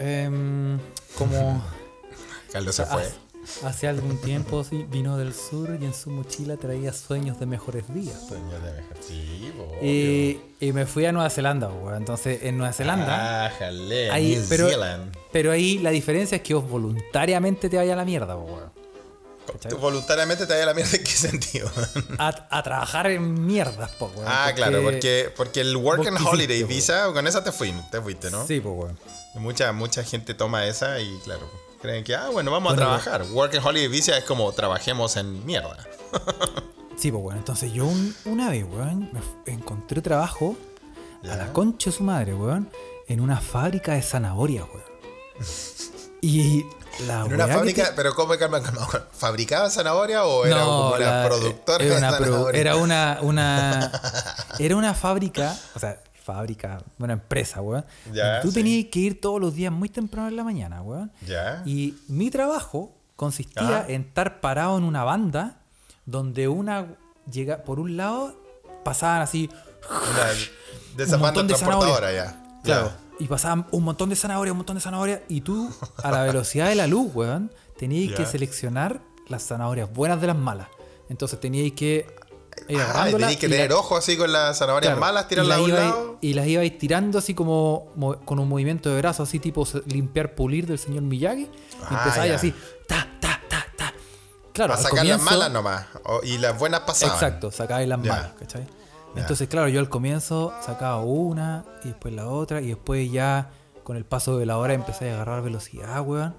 em, como Carlos se fue. hace, hace algún tiempo, sí, vino del sur y en su mochila traía sueños de mejores días. Señor de mejor- Sí, Y, y me fui a Nueva Zelanda, weón. Entonces, en Nueva Zelanda... Ah, jale, Ahí, New pero, Zealand. pero ahí la diferencia es que vos voluntariamente te vayas a la mierda, weón. ¿Cachai? ¿Tú voluntariamente te vaya a la mierda en qué sentido? A, a trabajar en mierdas, po, weón. ah, claro, porque, porque el Work and Holiday. Visa, con esa te, fui, te fuiste, ¿no? Sí, po, weón. Mucha, mucha gente toma esa y claro, creen que, ah, bueno, vamos Bueno, a trabajar. Work and Holiday Visa es como trabajemos en mierda. Sí, pues bueno, entonces yo un- una vez, weón, me encontré trabajo a la concha de su madre, weón, en una fábrica de zanahorias, weón. Y la En una fábrica, te- pero ¿cómo calma, calma? ¿Fabricaba zanahoria o era como una la- productora era de una, zanahoria? era una, una era una fábrica, o sea, fábrica, una empresa, weón. Ya, Tú sí. tenías que ir todos los días muy temprano en la mañana, weón. Ya. Y mi trabajo consistía en estar parado en una banda donde una llega por un lado pasaban así Una de esas un de zanahorias. ya. Claro. Ya. Y pasaban un montón de zanahorias, un montón de zanahorias. Y tú, a la velocidad de la luz, weón, teníais que seleccionar las zanahorias buenas de las malas. Entonces teníais que ir Ah, y tenéis que y la- tener ojo así con las zanahorias claro, malas, y tirarlas a un lado. Y las ibais tirando así como mo- con un movimiento de brazo, así tipo limpiar, pulir del señor Miyagi. y Ah, empezáis ya. así, ta, ta, ta, ta. Claro, a sacar las malas nomás. y las buenas pasaban. Exacto, sacabais las malas, ¿cachai? Entonces, claro, yo al comienzo sacaba una y después la otra y después ya con el paso de la hora empecé a agarrar velocidad, weón.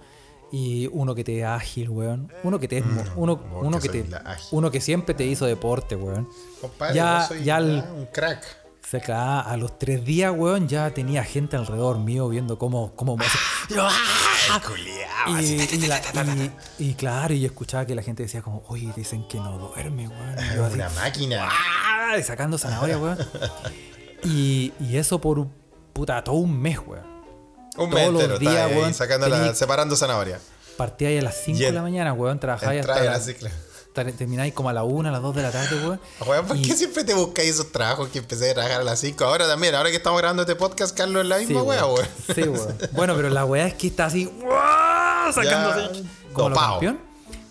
Y uno que te es ágil, weón. Uno que te es mo- uno, uno que te uno que siempre te hizo deporte, weón. Compadre, Ya- ya el- un crack. Cerca a los tres días, weón, ya tenía gente alrededor mío viendo cómo, cómo me- Y, claro, y escuchaba que la gente decía como, oye, dicen que no duerme, weón. Yo así, Una máquina. ¡ah! Y sacando zanahoria, weón. Y, y eso por puta todo un mes, weón. Un todos mes los entero, días, está ahí, weón, sacando la- tení- separando zanahoria. Partía ahí a las 5 Y de la mañana, weón. Trabajáis hasta, la- la termináis como a la 1, a las 2 de la tarde, weón. Weón, ¿por Y- qué siempre te buscáis esos trabajos que empecé a trabajar a las 5? Ahora también, ahora que estamos grabando este podcast, Carlos es la Sí, misma wea, weón. weón. Sí, weón. Bueno, pero la weá es que está así, ¡guau! sacándose como lo campeón.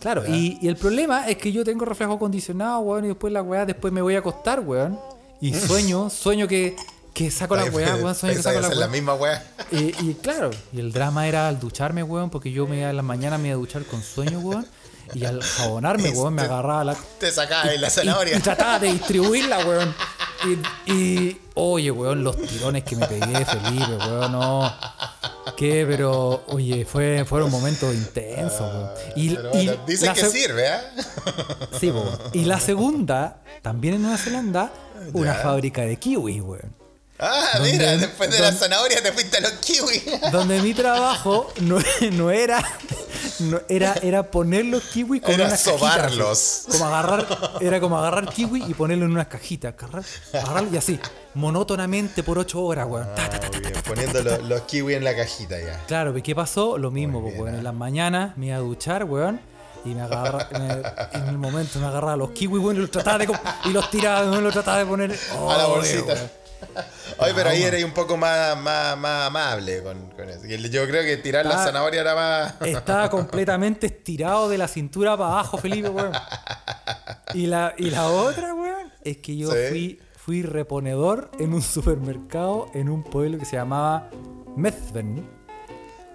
Claro, y, y el problema es que yo tengo reflejo acondicionado, weón, y después la weá, después me voy a acostar, weón. Y sueño, sueño que, que saco la weá, weón, sueño que saco la weá. la misma. Y, y claro, y el drama era al ducharme, weón, porque yo me iba en la mañana me iba a duchar con sueño, weón. Y al jabonarme, weón, me agarraba la. Te sacabas en la y- zanahoria. Y, trataba de distribuirla, weón. Y, y- oye, weón, los tirones que me pegué, Felipe, weón, no. ¿Qué? Pero, oye, fue, fueron momentos intensos, weón. Y, Pero y bueno, dicen que sirve, ¿eh? Sí. Y la segunda, también en Nueva Zelanda, una Ya. fábrica de kiwi, weón. Ah, ¿Dónde- mira, después de la dónde- zanahoria te fuiste a los kiwis. donde mi trabajo no, no era no, era era poner los kiwis con Era unas sobarlos. como agarrar era como agarrar kiwi y ponerlo en unas cajitas agarrar, agarrarlo y así monótonamente por ocho horas weón Ta, ta, Poniendo los, los kiwis en la cajita ya. claro ¿y qué pasó? lo mismo pues, weón. ah. en las mañanas me iba a duchar weón y me agarra, me- en el momento me agarraba los kiwis weón, y los trataba de y los tiraba los trataba de poner a la Oye, bolsita. Oye, pero ahí eres un poco más, más, más amable con, con eso. Yo creo que tirar la zanahoria era más. Estaba completamente estirado de la cintura para abajo, Felipe, weón. Y la, y la otra, weón, es que yo Sí. fui, fui reponedor en un supermercado en un pueblo que se llamaba Methven,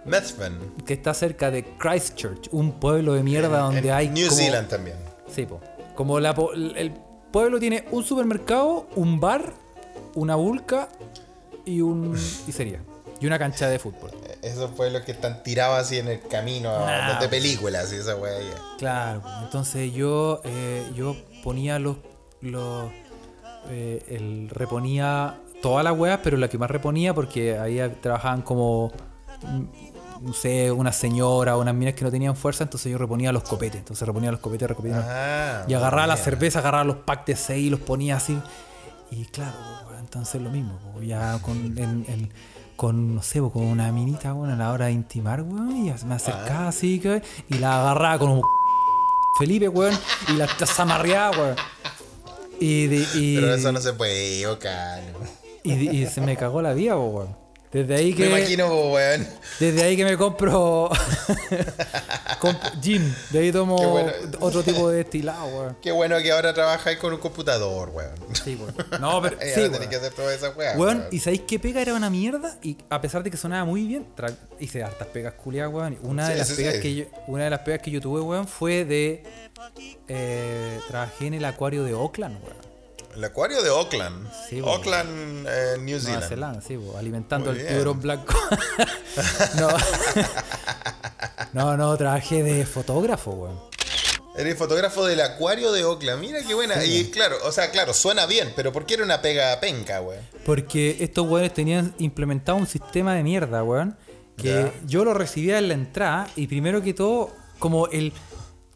Methven. que está cerca de Christchurch, un pueblo de mierda donde En hay. New como- Zealand también. Sí, po. Como la, el pueblo tiene un supermercado, un bar, una bulca y un. y sería. Y una cancha de fútbol. Esos pueblos que están tirados así en el camino Nah, de películas y esa weá. Claro, entonces yo, eh, yo ponía los. los eh, el, reponía todas las weas, pero la que más reponía, porque ahí trabajaban como. mm, No sé, una señora o unas minas que no tenían fuerza, entonces yo reponía los copetes. Entonces reponía los copetes, reponía. Ah, y agarraba la cerveza, agarraba los packs de 6 y los ponía así. Y claro, entonces lo mismo, ya con, con, no sé, con una minita, weón, a la hora de intimar, weón, y me acercaba así, que, y la agarraba con un Felipe, weón, y la zamarreaba, weón. Y, de- y, Pero eso no se puede equivocar. y, y se me cagó la vida, weón. Desde ahí Me que. imagino, weón. Desde ahí que me compro. comp- gin. De ahí tomo bueno. otro tipo de destilado, weón. Qué bueno que ahora trabajáis con un computador, weón. Sí, weón. No, pero. Sí, ahora tenés weón. que hacer toda esa weá. Weón, y sabéis que pega era una mierda y a pesar de que sonaba muy bien, hice hartas pegas culiadas, weón. Una de Sí, las pegas sí. que yo, una de las pegas que yo tuve, weón, fue de eh, trabajé en el acuario de Oakland, weón. El acuario de Auckland. Sí. Auckland, eh, New Nueva Zealand. Zelanda, sí, weón, alimentando al bien. tiburón blanco. no. no, no, trabajé de fotógrafo, weón. Eres fotógrafo del acuario de Auckland. Mira qué buena. Y claro, o sea, claro, suena bien, pero ¿por qué era una pega penca, weón? Porque estos weones tenían implementado un sistema de mierda, weón. Que Ya. yo lo recibía en la entrada y primero que todo, como el.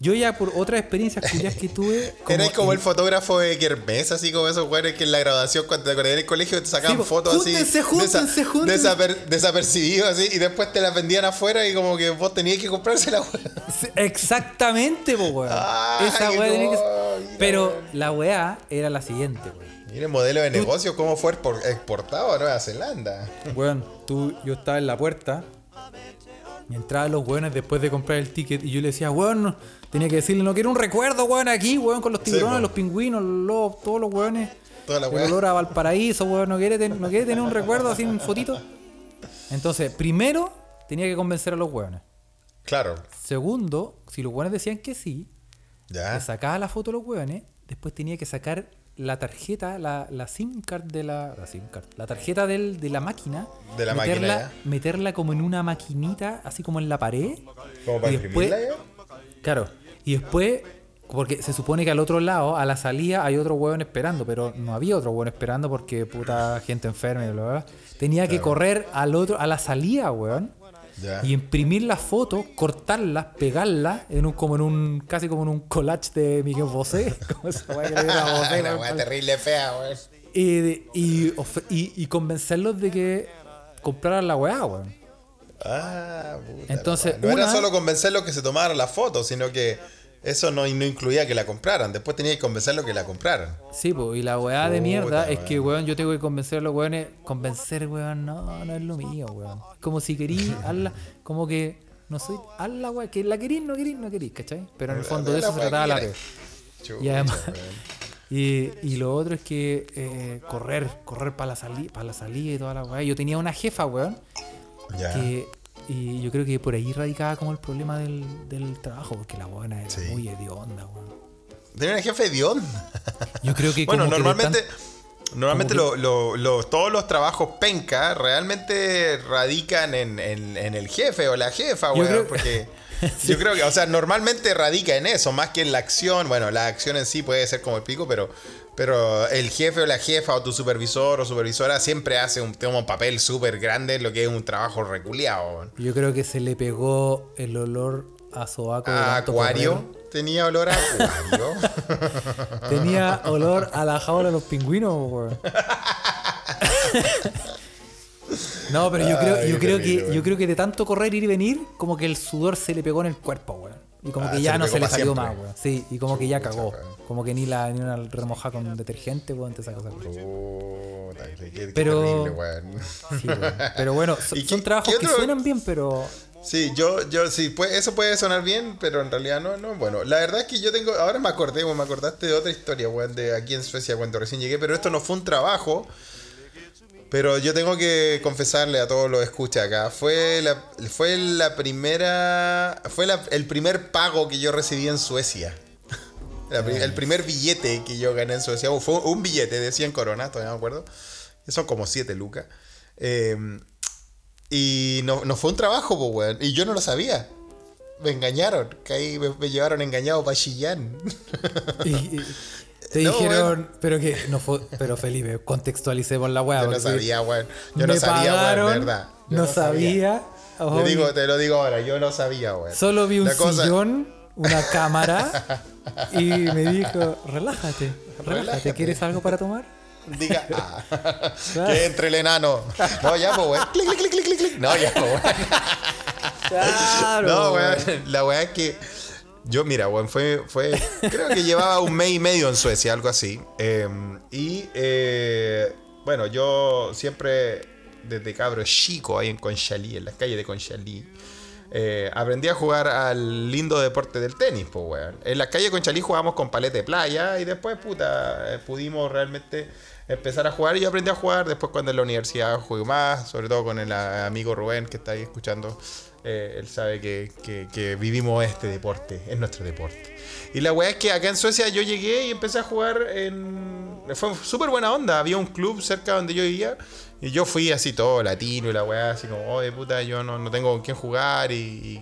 Yo ya por otras experiencias culias que tuve. Eres como el el- fotógrafo de Kermés, así como esos weones que en la graduación, cuando te acordás en el colegio, te sacaban Sí, fotos así. júntense, júntense, desaper- desapercibidos así, y después te las vendían afuera y como que vos tenías que comprársela, weón. Exactamente, po, weón. Ay, Esa weá tenía que no, mira, Pero la weá era la siguiente, weón. Mira el modelo de negocio, cómo fue expor- exportado a Nueva Zelanda. Weón, tú, yo estaba en la puerta y entraban los weones después de comprar el ticket y yo le decía, weón, no- tenía que decirle, no quiero un recuerdo, weón, aquí, weón, con los tiburones, los pingüinos, los lobos, todos los weones. Toda la el weá. olor a Valparaíso, weón, no quiere, ten- no quiere tener un recuerdo así en fotito. Entonces, primero, tenía que convencer a los weones. Claro, Segundo, si los weones decían que sí, ya. le sacaba la foto a los hueones, después tenía que sacar la tarjeta, la, la SIM card de la, la SIM card, la tarjeta del, de la máquina, De la meterla, máquina, meterla como en una maquinita, así como en la pared. Como para después-. Claro, y después, porque se supone que al otro lado, a la salida, hay otro hueón esperando, pero no había otro hueón esperando porque puta gente enferma y bla, bla. Tenía que correr al otro, a la salida. Ya. Y imprimir las fotos, cortarlas, pegarlas, en un, como en un, casi como en un collage de Miguel Bosé. Como esa weá que le dieron a Bosé, Una weón. weá terrible fea, weón. y, y, y- y convencerlos de que compraran la weá, weón. Ah, puta. Entonces, no era solo convencerlos que se tomaran la foto, sino que eso no, no incluía que la compraran. Después tenía que convencerlos que la compraran. Sí, pues, y la weá de Puta, mierda es que, weón. yo tengo que convencer a los weones. Convencer, weón, no, no es lo mío, weón. Como si querís, hazla, como que, no soy, hazla, weón, que la querís, no querís, no querís, ¿cachai? Pero en el fondo de eso se trataba la vez. Y además, y, y lo otro es que eh, correr, correr para la, sali para la salida y toda la weá. Yo tenía una jefa, weón, que, y yo creo que por ahí radicaba como el problema del, del trabajo, porque la buena era Sí. muy hedionda, weón. Tenía una jefe de onda. Yo creo que Bueno, como que de normalmente, tan- normalmente como lo- lo- lo- todos los trabajos penca realmente radican en, en- en el jefe o la jefa, weón. creo- Porque yo creo que, o sea, normalmente radica en eso, más que en la acción. Bueno, la acción en sí puede ser como el pico, pero, pero el jefe o la jefa o tu supervisor o supervisora siempre hace un, un papel súper grande en lo que es un trabajo reculeado. Yo creo que se le pegó el olor a sobaco A tanto acuario. Tenía olor a acuario. Tenía olor a la jaula de los pingüinos. No, pero yo creo, Ay, yo creo terrible, que yo creo que de tanto correr ir y venir, como que el sudor se le pegó en el cuerpo, weón. Y como Ah, que ya no se le salió siempre. más, weón. Sí, y como que ya cagó. Como que ni la ni una remojada con detergente, weón, te saca esa weón. Puta, qué- qué Pero- terrible, weón. Sí, weón. Pero bueno, son, ¿Y qué- son trabajos que suenan bien, pero Sí, yo, yo, sí, puede- eso puede sonar bien, pero en realidad no, no. Bueno, la verdad es que yo tengo, ahora me acordé, me acordaste de otra historia, weón, de aquí en Suecia cuando recién llegué, pero esto no fue un trabajo. Pero yo tengo que confesarle a todos los escucha acá, fue la, fue la primera, fue la- el primer pago que yo recibí en Suecia. La el primer billete que yo gané en Suecia, fue un billete de 100 coronas, todavía me acuerdo, son como 7 lucas. Eh, Y no, no fue un trabajo, pues, weón. Y yo no lo sabía. Me engañaron. Que ahí me, me llevaron engañado para Chillán. Y, y te No, dijeron, pero que no fue, pero Felipe, contextualicemos la weá. Yo no sabía, weón. Yo no sabía, weón, pagaron, verdad. Yo no sabía. Te, Oye, digo, te lo digo ahora, yo no sabía, weón. Solo vi un La cosa- sillón, una cámara y me dijo, relájate, relájate, Relájate. ¿quieres algo para tomar? Diga, ah, Claro. que entre el enano. No, ya, pues, weón. Clic, clic, clic, clic, clic. No, ya, pues, weón. Claro. No, weón. La weá es que. Yo, mira, weón, fue, fue. Creo que llevaba un mes y medio en Suecia, algo así. Eh, y. eh, bueno, yo siempre, desde cabro chico, ahí en Conchalí, en las calles de Conchalí. Eh, aprendí a jugar al lindo deporte del tenis, pues, weón. En las calles de Conchalí jugábamos con paleta de playa y después, puta, eh, pudimos realmente empezar a jugar y yo aprendí a jugar. Después, cuando en la universidad jugué más, sobre todo con el amigo Rubén que está ahí escuchando. Eh, él sabe que, que- vivimos este deporte, es nuestro deporte. Y la weá es que acá en Suecia yo llegué y empecé a jugar en. Fue súper buena onda. Había un club cerca donde yo vivía. Y yo fui así todo latino y la weá, así como, oye puta, yo no, no tengo con quién jugar y,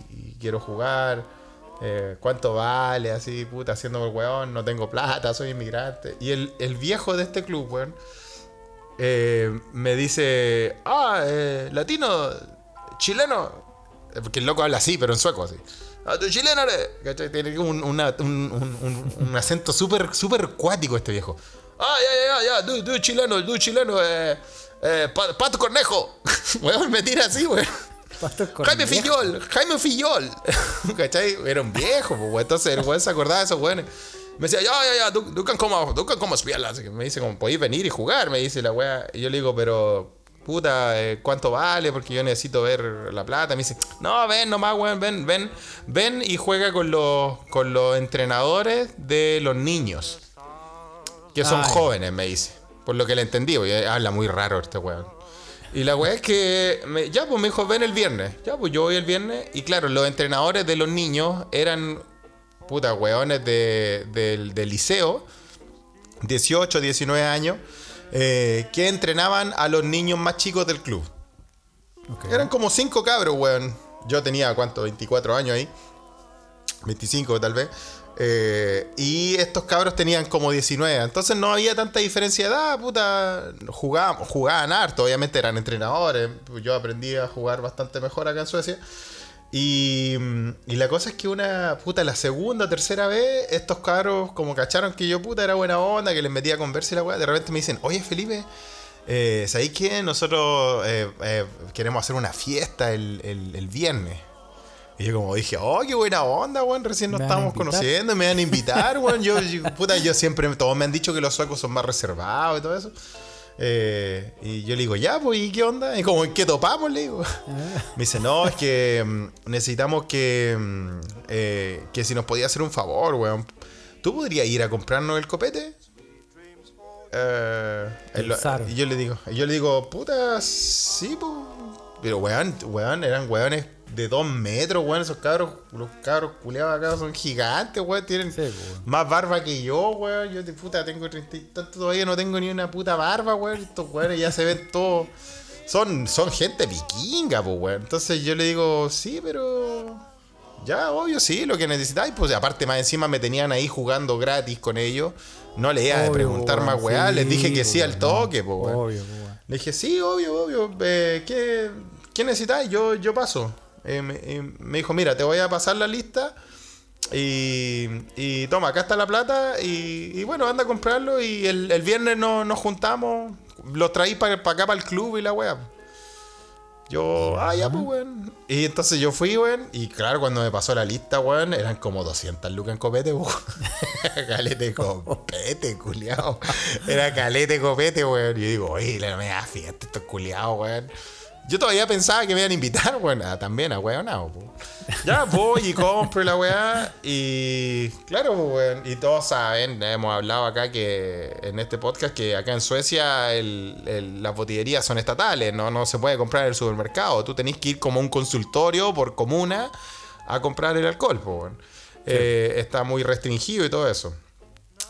y- quiero jugar. Eh, ¿Cuánto vale? Así, puta, haciendo el weón, no tengo plata, soy inmigrante. Y el, el viejo de este club, weón, eh, me dice, ah, latino, chileno. Porque el loco habla así, pero en sueco, así. Ah, chileno eres. ¿Cachai? Tiene un, una- un, un- un- un acento súper, súper cuático este viejo. Ah, ya, ya, ya, tú chileno, tú chileno, eh, eh, Pa- Pato Cornejo. Weón, me tira así, weón. Jaime. Fillol, Jaime Fillol. ¿Cachai? Era un viejo, pues. Entonces el weón se acordaba de esos weones. Me decía, ya, ya, ya, tú, tú can como, tú can como espiarla. Así que me dice, como, podéis venir y jugar, me dice la weá. Y yo le digo, pero, puta, eh, ¿cuánto vale? Porque yo necesito ver la plata. Me dice, no, ven nomás, weón, ven, ven, ven y juega con los, con los entrenadores de los niños. Que son Ay. jóvenes, me dice. Por lo que le entendí, porque habla muy raro este weón. Y la weá es que, me- ya pues me dijo, ven el viernes. Ya pues yo voy el viernes. Y claro, los entrenadores de los niños eran, puta, weones de, del, del liceo, 18, 19 años, eh, que entrenaban a los niños más chicos del club. Eran como cinco cabros, weón. Yo tenía, ¿cuánto? 24 años ahí. 25 tal vez. Eh, y estos cabros tenían como 19. Entonces no había tanta diferencia de edad, puta. Jugaban, jugaban harto, obviamente eran entrenadores. Yo aprendí a jugar bastante mejor acá en Suecia. Y, y la cosa es que una, puta, la segunda, tercera vez, estos cabros como cacharon que yo, puta, era buena onda, que les metía a conversa y la weá. De repente me dicen, oye Felipe, eh, ¿sabéis qué? Nosotros eh, eh, queremos hacer una fiesta el, el- el viernes. Y yo como dije, oh, qué buena onda, weón, recién nos ¿Me van a estamos invitar? conociendo, me van a invitar, weón. Yo, yo- puta, yo siempre, todos me han dicho que los suecos son más reservados y todo eso. Eh, y yo le digo, ya, pues, ¿y qué onda? Y como, ¿en qué topamos? Le digo. Me dice, no, es que mm, necesitamos que, mm, eh, que si nos podía hacer un favor, weón. ¿Tú podrías ir a comprarnos el copete? Eh, y yo le digo, yo le digo, puta, sí, pues. Pero weón, weón, eran weones de dos metros, weón, esos cabros, los cabros culiados acá son gigantes, weón, tienen Sí, weón. más barba que yo, weón. Yo de puta tengo 30 y tanto, todavía no tengo ni una puta barba, weón. Estos weones ya se ven todos. Son, son gente vikinga, pues, weón. Entonces yo le digo, sí, pero. Ya, obvio, sí, lo que necesitáis. Pues aparte, más encima me tenían ahí jugando gratis con ellos. No le iba a preguntar weón, más, weá. sí, Les dije que sí al weón. toque, pues, weón. Obvio, weón. Le dije, sí, obvio, obvio. eh, ¿qué, qué necesitáis? Yo, yo paso. Eh, me, eh, me dijo, mira, te voy a pasar la lista. Y, y toma, acá está la plata. Y, bueno, anda a comprarlo. Y el, el viernes no- nos juntamos. Los traí para acá, para el club y la weá. Yo, ah, ya, pues, weón. Y entonces yo fui, weón. Y claro, cuando me pasó la lista, weón, eran como 200 lucas en copete, weón. calete copete, culiao. Era calete copete, weón. Y yo digo, oye, la me da fiesta estos culiados, weón. Yo todavía pensaba que me iban a invitar, weón, a- también a weón, no, po. Ya voy y compro la weá. Y claro, weón. Y todos saben, hemos hablado acá que en este podcast que acá en Suecia el- el- las botillerías son estatales, ¿no? no se puede comprar en el supermercado. Tú tenés que ir como a un consultorio por comuna a comprar el alcohol, po, weón. Eh, está muy restringido y todo eso.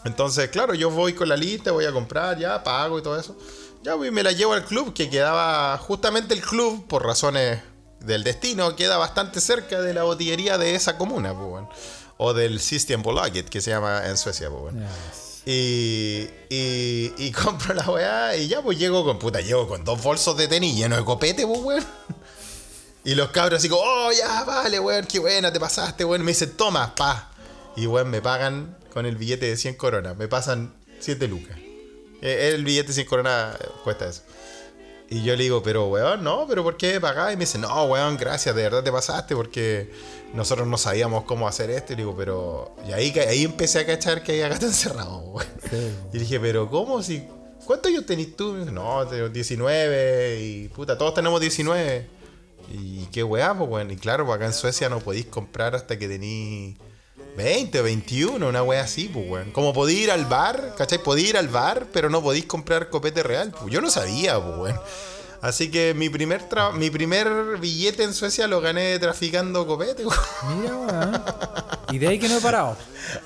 Entonces, claro, yo voy con la lista, voy a comprar, ya, pago y todo eso. Ya, pues, me la llevo al club, que quedaba justamente el club, por razones del destino, queda bastante cerca de la botillería de esa comuna, pues, weón. O del Systembolaget, que se llama en Suecia, pues, weón. Y, y, y compro la weá y ya pues llego con puta, llego con dos bolsos de tenis llenos de copete, pues weón. Y los cabros así como, oh ya, vale, weón, qué buena, te pasaste, weón. Me dicen, toma, pa. Y weón, me pagan con el billete de 100 coronas, me pasan 7 lucas. Eh, El billete de 100 coronas eh, cuesta eso. Y yo le digo, pero weón, no, pero ¿por qué pagar? Y me dice, no, weón, gracias, de verdad te pasaste porque nosotros no sabíamos cómo hacer esto. Y le digo, pero. Y ahí, ahí empecé a cachar que acá está encerrado, weón. Y dije, pero ¿cómo? Si... ¿Cuántos años tenés tú? Me dice, no, tengo 19 y puta, todos tenemos 19. Y qué weá, pues, weón. Y claro, pues acá en Suecia no podéis comprar hasta que tenéis 20 o 21, una weá así, pues, weón. Como podéis ir al bar, ¿cachai? Podéis ir al bar, pero no podéis comprar copete real, pues. Yo no sabía, pues, weón. Así que mi primer, mi primer billete en Suecia lo gané traficando copete, weón. Mira, weón. Y de ahí que no he parado.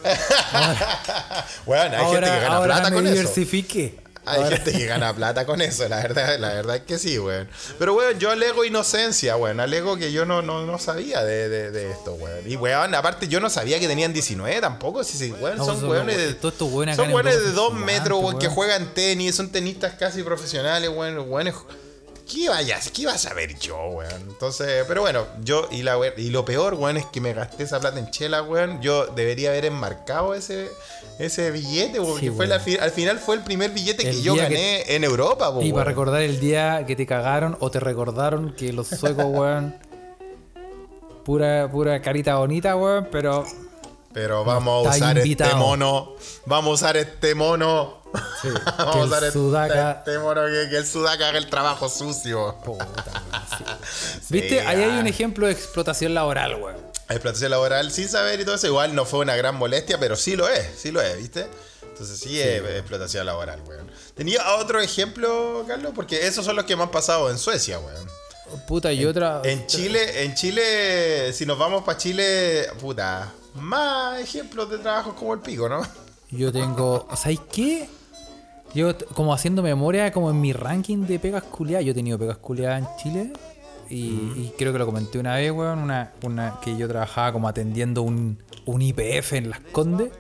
Weón, hay gente que Ahora, gana ahora plata me con eso. Hay gente que gana plata con eso, la verdad, la verdad es que sí, weón. Pero, weón, yo alego inocencia, weón. Alego que yo no, no, no sabía de, de, de esto, weón. Y, weón, aparte yo no sabía que tenían 19 tampoco. Sí, sí, weón, No, son weones de... los- todos estos weones acá Son en weones Europa de son 2 gigantes, metros, weón, que juegan tenis, son tenistas casi profesionales, weón. weones- ¿Qué vayas? ¿Qué iba a saber yo, weón? Entonces, pero bueno, yo y la y lo peor, weón, es que me gasté esa plata en chela, weón. Yo debería haber enmarcado ese, ese billete, Sí, porque fue la al final fue el primer billete El que yo que- gané en Europa, po, Y para recordar el día que te cagaron o te recordaron que los suecos, weón. Pura, pura carita bonita, weón, pero. Pero vamos a usar invitado. este mono. Vamos a usar este mono. Sí, vamos que a el usar este- sudaca- este mono que, que el sudaca haga el trabajo sucio. Puta, sí. Sí, ¿Viste? Ahí hay ah. un ejemplo de explotación laboral, weón. Explotación laboral sin saber y todo eso. Igual no fue una gran molestia, pero sí lo es, sí lo es, ¿viste? Entonces sí, es explotación laboral, weón. ¿Tenía otro ejemplo, Carlos? Porque esos son los que me han pasado en Suecia, weón. Puta, y otra. En Chile, en Chile, si nos vamos para Chile, puta, más ejemplos de trabajos como el pico, ¿no? Yo tengo. ¿Sabes qué? Yo, como haciendo memoria, como en mi ranking de pegas culiadas, yo he tenido pegas culiadas en Chile. Y, y creo que lo comenté una vez, weón. Una, una que yo trabajaba como atendiendo un, un IPF en Las Condes.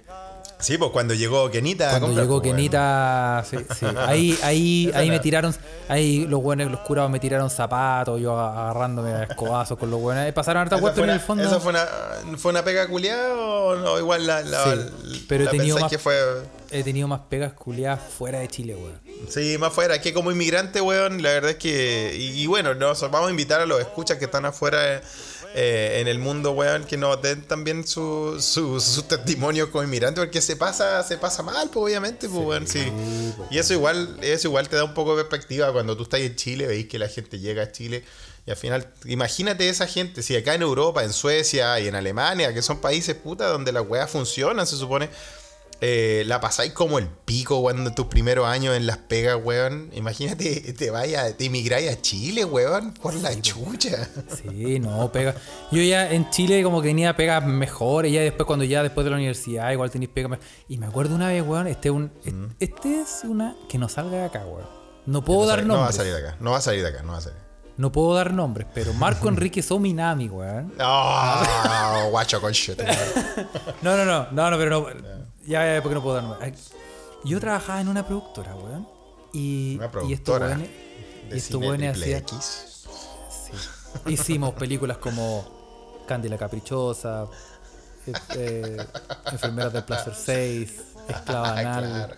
Sí, pues cuando llegó Kenita. Cuando llegó pues, Kenita, sí, sí. Ahí, ahí, ahí me tiraron, ahí los buenos, los curados me tiraron zapatos, yo aga- agarrándome a escobazos con los buenos. Ahí pasaron harta ¿Esa weas, fue, pero en el fondo. ¿Esa fue una, fue una pega culiada o no? Igual la, la, Sí, pero he tenido más- que fue. He tenido más pegas culiadas fuera de Chile, weón. Sí, más fuera. Es que como inmigrante, weón, la verdad es que. Y, y bueno, nos vamos a invitar a los escuchas que están afuera eh, en el mundo, weón, que nos den también su, su, su testimonio como inmigrante, porque se pasa, se pasa mal, pues obviamente, pues, weón, sí. Y eso igual, eso igual te da un poco de perspectiva cuando tú estás en Chile, veis que la gente llega a Chile. Y al final, imagínate esa gente, si acá en Europa, en Suecia y en Alemania, que son países puta donde las weas funcionan, se supone, eh, la pasáis como el pico, weón, en tus primeros años en las pegas, weón. Imagínate, te vaya, te emigráis a Chile, weón, por la chucha. Sí, no, pega. Yo ya en Chile como que tenía pegas mejores, ya después cuando ya después de la universidad igual tenéis pegas Y me acuerdo una vez, weón, este, un, este es una que no salga de acá, weón. No puedo no, dar sale- no va a nombres. salir de acá, no va a salir de acá, no va a salir. No puedo dar nombres, pero Marco Enrique Sominami, weón. Oh, guacho con shit. No, no, no, no, no, pero no. Ya, ya, porque no puedo dar nombres. Ay, Yo trabajaba en una productora, weón. Y, Una productora y estos weones hacían. X. Sí. Hicimos películas como Candy la Caprichosa, eh, eh, Enfermeras del Placer 6, Esclava Anal.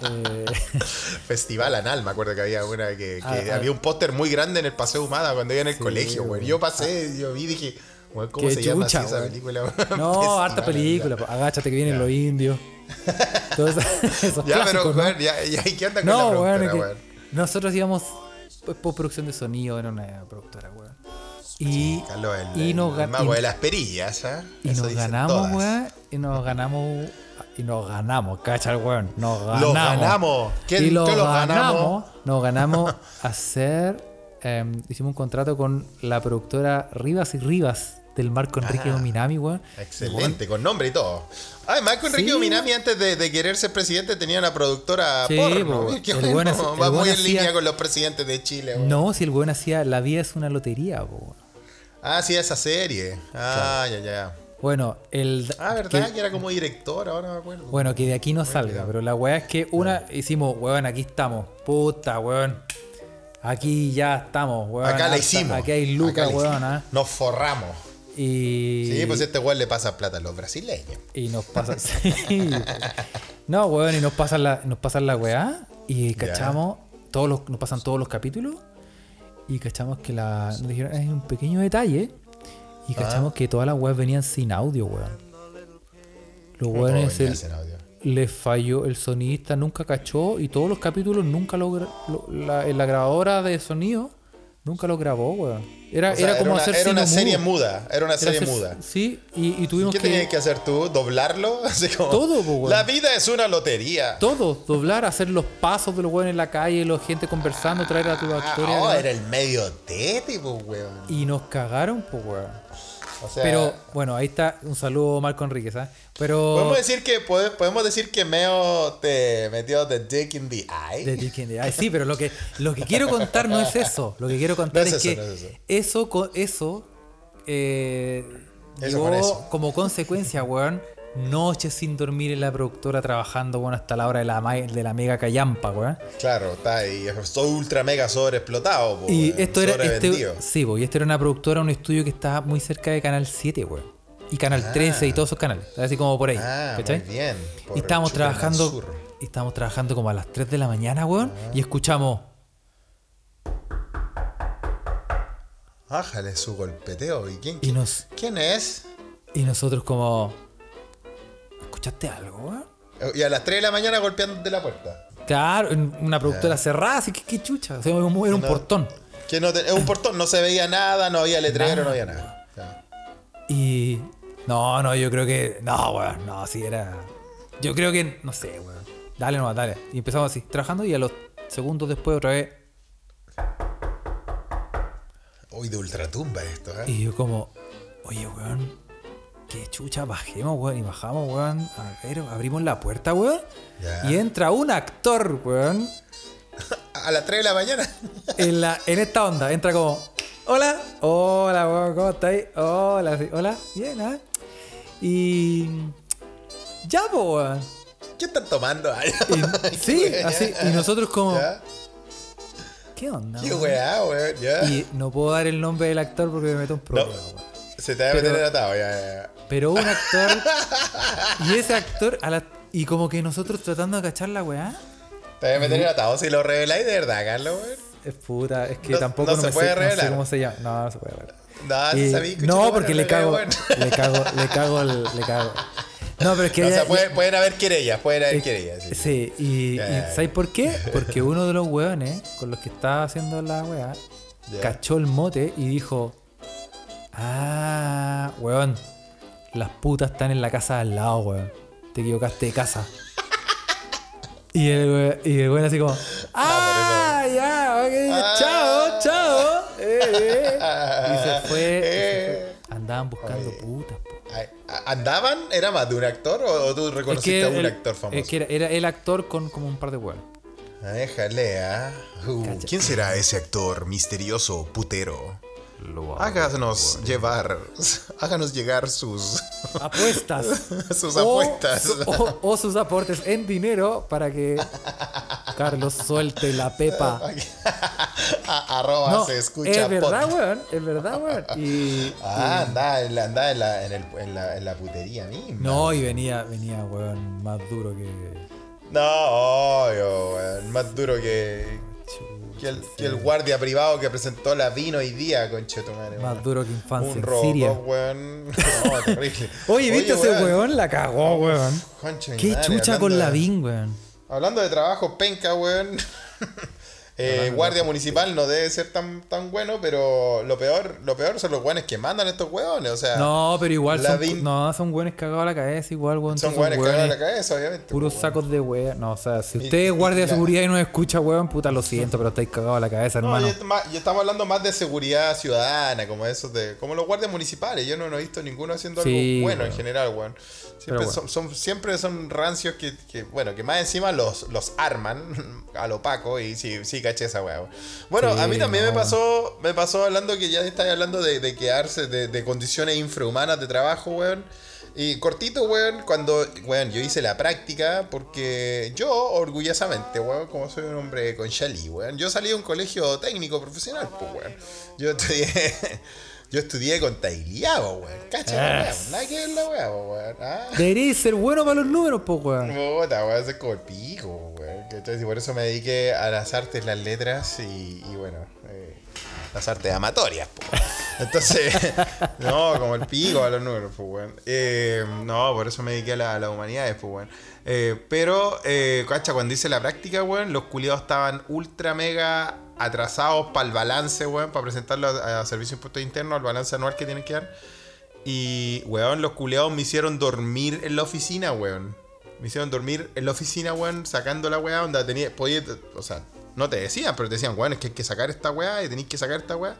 Claro. eh, Festival Anal, me acuerdo que había una que, que Ah, ah. había un póster muy grande en el Paseo Humada cuando iba en el Sí, colegio, weón. weón. Yo pasé, yo vi y dije, ¿cómo Qué se llama así esa película? no, harta película. Agáchate que vienen los indios. Todos esos Ya, pero, ¿no? ya, ya, ¿y qué onda con la No, productora, es que weón? nosotros íbamos pues, postproducción de sonido, era una productora, weón. Y, el, y nos, el gan- mago y- de las perillas, ¿ah? y Eso nos ganamos, weón, y nos ganamos, y nos ganamos, cacha el weón, nos ganamos. Los ganamos. ¿Quién- y lo qué los ganamos, ganamos? nos ganamos hacer, em, hicimos un contrato con la productora Rivas y Rivas del Marco Enrique Ah. Dominami, weón. Excelente, con nombre y todo. Ay, Marco Enrique Sí, Dominami antes de, de querer ser presidente tenía una productora Sí, porno. po, Qué el bueno, buen el va buen muy en hacía- línea con los presidentes de Chile. weón. No, si el weón hacía La vida es una lotería, weón. Ah, sí, esa serie. Ah, ya, ya. Bueno, el. Ah, ¿verdad? que- Que era como director, ahora me acuerdo. bueno, que de aquí no salga, pero la weá es que una hicimos, weón, aquí estamos. Puta, weón. Aquí ya estamos, weón. Acá la hicimos. Aquí hay lucas, weón, ah. Nos forramos. Y. Sí, pues este weón le pasa plata a los brasileños. Y nos pasa. sí. No, weón, y nos pasan la, nos pasan la weá. Y cachamos. Todos los, nos pasan todos los capítulos. Y cachamos que la. Nos dijeron, es un pequeño detalle. Y cachamos que todas las weas venían sin audio, weón. Los ¿Cómo weones el- les falló, el sonidista nunca cachó. Y todos los capítulos nunca lo, gra- lo- la, en la grabadora de sonido nunca lo grabó, weón. Era, O sea, era como una, hacer era una serie mudo. muda. Era una Era serie hacer- muda. Sí, y, y tuvimos ¿Qué que. tenías que hacer tú? ¿Doblarlo? Así como, Todo, po, weón. La vida es una lotería. Todo, doblar, hacer los pasos de los weones en la calle, la gente conversando, traer a tu Ah, actores. oh, ¿no? era el medio pues, weón. Y nos cagaron, pues, weón. O sea, Pero, bueno, ahí está. Un saludo, Marco Enríquez, ¿ah? Pero. podemos decir que pode- podemos decir que Meo te metió the dick in the eye. de Dick in the Eye. Sí, pero lo que, lo que quiero contar no es eso. Lo que quiero contar No es es, eso, que no es eso. eso, eso, eh, Eso con eso. como consecuencia, weón. Noches sin dormir en la productora trabajando, weón, hasta la hora de la, de la mega callampa, weón. Claro, está ahí. Soy ultra mega sobreexplotado, po, Y esto era. Este, sí, po, y esto era una productora, un estudio que estaba muy cerca de Canal 7, weón. Y Canal 13 y todos esos canales. Así como por ahí. Ah, muy bien. Por Y estábamos trabajando. Y estábamos trabajando como a las 3 de la mañana, weón. Y escuchamos. Ájale su golpeteo. ¿Y quién, Y nos. quién es? Y nosotros como. ¿Escuchaste algo, weón? Y a las 3 de la mañana golpeando de la puerta. Claro, una productora cerrada, así que qué chucha. O sea, era un No. portón. Que no te- es un portón, no se veía nada, no había letrero, no había nada. Y. No, no, yo creo que. No, weón, no, sí, era. Yo creo que. No sé, weón. Dale nomás, dale. Y empezamos así, trabajando y a los segundos después otra vez. Uy, de ultratumba esto, ¿eh? Y yo como, oye, weón, qué chucha, bajemos, weón. Y bajamos, weón. A ver, abrimos la puerta, weón. Y entra un actor, weón. A las 3 de la mañana. En, la, en esta onda. Entra como, hola, hola, weón, ¿cómo estáis? Hola, sí, hola, bien, ¿ah? Y... Ya, po, weón. ¿Qué están tomando? Y- sí, así. Y nosotros como, ¿Ya? ¿qué onda? Qué weá, weón. Ya. Y no puedo dar el nombre del actor porque me meto en problemas, weón. Se te va a meter el atado, ya, ya, ya. Pero un actor. y ese actor. a la- y como que nosotros tratando de cachar la weá. Te va a meter el atado si lo reveláis de verdad, Carlos, weón. Es puta, es que No- tampoco no no, se me puede sé, no sé revelar. cómo se llama. No, no se puede revelar. No, no, porque le cago, le cago, le cago, el- le cago. No, pero es que O ella- sea, puede- pueden haber querellas, pueden haber querellas. Sí. Sí, y, Ya, y ya, ya. ¿sabes por qué? Porque uno de los weones con los que estaba haciendo la weá cachó el mote y dijo: Ah, weón, las putas están en la casa al lado, weón. Te equivocaste de casa. Y el, we- y el weón así como: Ah, ya, ok, Ah. chao, chao. eh, eh". Y se fue. se Eh. fue. Andaban buscando Oye. putas, po. Ay, ¿a- ¿Andaban? ¿Era más de un actor o, o tú reconociste a un el- actor famoso? es que era, era el actor con como un par de weones. Ah, Déjale, ¿ah? Uh, ¿Quién será ese actor misterioso, putero? Háganos llevar, háganos llegar sus, apuestas. sus O apuestas. su- O, o sus aportes en dinero para que Carlos suelte la pepa. A- Arroba No, se escucha es verdad, weón. Es verdad, weón. Y, Ah, anda, en la, anda en, la, en, el, en, la, en la putería misma. no, y venía, venía, weón, más duro que. No, obvio, weón. Más duro que, que, el, que el guardia privado que presentó la vino hoy día, conchetumare. Más duro que infancia Un en robot, Siria. weón. No, terrible. Oye, ¿viste ese weón? La cagó, weón. Concha mi Qué madre, chucha con la Vin, weón. Hablando de trabajo penca, weón. Eh, guardia municipal no debe ser tan, tan bueno, pero lo peor, lo peor son los guanes que mandan estos hueones. O sea, no, pero igual son, no, son buenos cagados a la cabeza, igual, Son, son buenos cagados a la cabeza, obviamente. Puros pues, sacos de hueá. No, o sea, si usted es guardia de seguridad y no escucha, hueón, puta, lo siento, pero estáis cagados a la cabeza, hermano. y estamos hablando más de seguridad ciudadana, como esos de. como los guardias municipales. Yo no, he visto ninguno haciendo algo bueno, en general, weón. Siempre, son, siempre son rancios que, bueno, que más encima los, los arman a lo Paco y sí, sí caché esa weá. Bueno, a mí también me pasó me pasó hablando que ya estáis hablando de, quedarse, de, condiciones infrahumanas de trabajo, weón. Y cortito, weón, cuando, weón, yo hice la práctica, porque yo, orgullosamente, weón, como soy un hombre con Shelly, weón, yo salí de un colegio técnico profesional, pues, weón. Yo estudié... Yo estudié contabilidad, weón. Cacha, weón. Nada que ver la weón. Ah. Deberías ser bueno para los números, po, weón. Puta, weón, es como el pico, weón. Y por eso me dediqué a las artes, las letras y, bueno, eh, las artes amatorias, po. Entonces, no, como el pico a los números, pues, weón. Eh, no, por eso me dediqué a, la, a las humanidades, pues, weón. Eh, pero, cacha, cuando hice la práctica, weón, los culiados estaban ultra mega atrasados para el balance, weón, para presentarlo a, Servicio de Impuestos Internos, al balance anual que tienen que dar. Y, weón, los culiados me hicieron dormir en la oficina, weón. Me hicieron dormir en la oficina, weón, sacando la weá, donde tenía, podía, o sea, no te decían, pero te decían, weón, es que hay que sacar esta weá y tenéis que sacar esta weá.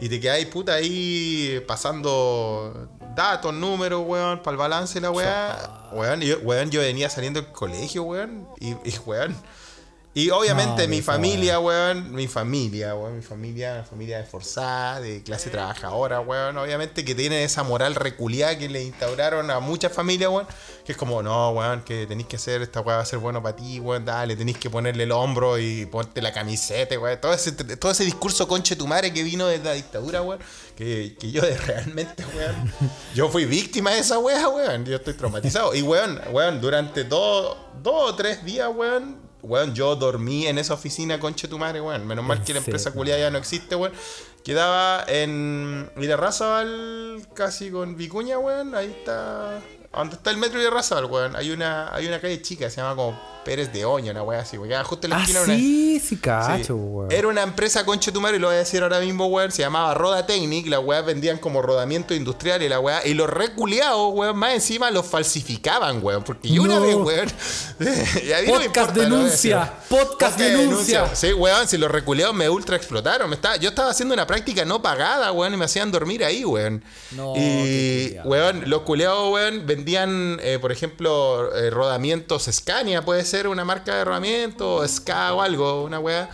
Y te quedáis puta ahí pasando datos, números, weón, para el balance de la weá. Weón, yo, weón, yo venía saliendo del colegio, weón, y, y weón y obviamente mi familia, weón, mi familia, weón, mi familia, una familia esforzada, de clase trabajadora, weón, obviamente que tiene esa moral reculiada que le instauraron a muchas familias, weón, que es como, no, weón, que tenéis que hacer, esta weá va a ser bueno para ti, weón, dale, tenéis que ponerle el hombro y ponte la camiseta, weón, todo ese, todo ese discurso conche tu madre que vino de la dictadura, weón, que, que yo realmente, weón, yo fui víctima de esa weá, weón, yo estoy traumatizado. Y, weón, weón, durante dos, dos o tres días, weón, weón, yo dormí en esa oficina, conche tu madre, weón. Menos mal que la empresa culiada ya no existe, weón. Quedaba en Razabal, casi con Vicuña, weón. Ahí está. Donde está el metro de Razabal, weón. Hay una, hay una calle chica, se llama como Pérez de Oño, una weá así, weón. Justo en la ah, esquina. sí, sí, cacho, weón. Era una empresa conche tu madre, y lo voy a decir ahora mismo, weón. Se llamaba Roda Technic. Las weas vendían como rodamiento industrial y la weá. Y los reculeados, weón, más encima los falsificaban, weón. Porque yo una vez, weón. podcast denuncia. Podcast, denuncia. Sí, weón, si los reculeados me ultra explotaron. Me estaba, yo estaba haciendo una práctica no pagada, weón, y me hacían dormir ahí, weón. No, y, weón, los culeados, weón, vendían, eh, por ejemplo, eh, rodamientos Scania, puede ser una marca de herramientas, Ska o algo, una weá.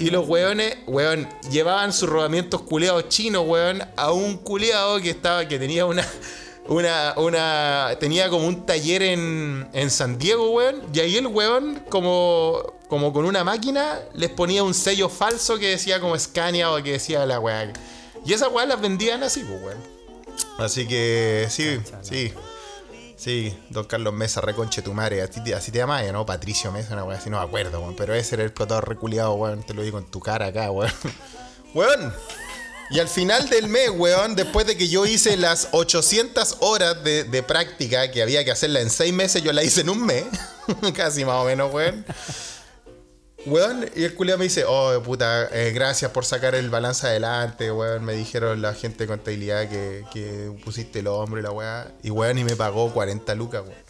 y los weones, weón, llevaban sus rodamientos culeados chinos, weón, a un culeado que estaba, que tenía una. Una, una. Tenía como un taller en, en San Diego, weón. Y ahí el weón, como, como con una máquina, les ponía un sello falso que decía como Scania o que decía la weá. Y esas weas las vendían así, pues, weón. Así que sí, sí. Sí, don Carlos Mesa, reconche tu madre. Así te, así te llamas, ¿no? Patricio Mesa, una weá así, no me acuerdo, weón. Pero ese era el explotador reculeado, weón. Te lo digo en tu cara acá, weón. Weón. Y al final del mes, weón, después de que yo hice las 800 horas de, de práctica que había que hacerla en 6 meses, yo la hice en un mes. Casi más o menos, weón. Weón, y el culiado me dice, oh, puta, eh, gracias por sacar el balance adelante, weón. Me dijeron la gente de contabilidad que, que pusiste el hombro y la weá. Y weón, y me pagó 40 lucas, weón.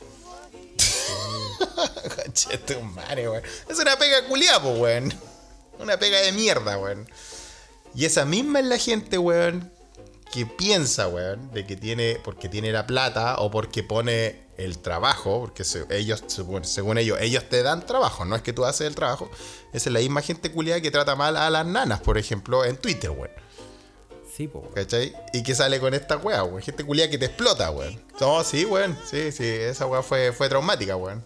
Conchete madre, weón. Es una pega culiada, weón. Una pega de mierda, weón. Y esa misma es la gente, weón, que piensa, weón, de que tiene, porque tiene la plata o porque pone el trabajo, porque ellos, según ellos, ellos te dan trabajo, no es que tú haces el trabajo. Esa es la misma gente culiada que trata mal a las nanas, por ejemplo, en Twitter, weón. Sí, po, ¿Cachai? Y que sale con esta weá, weón. Gente culiada que te explota, weón. No, sí, weón. Sí, sí, esa weá fue, fue traumática, weón.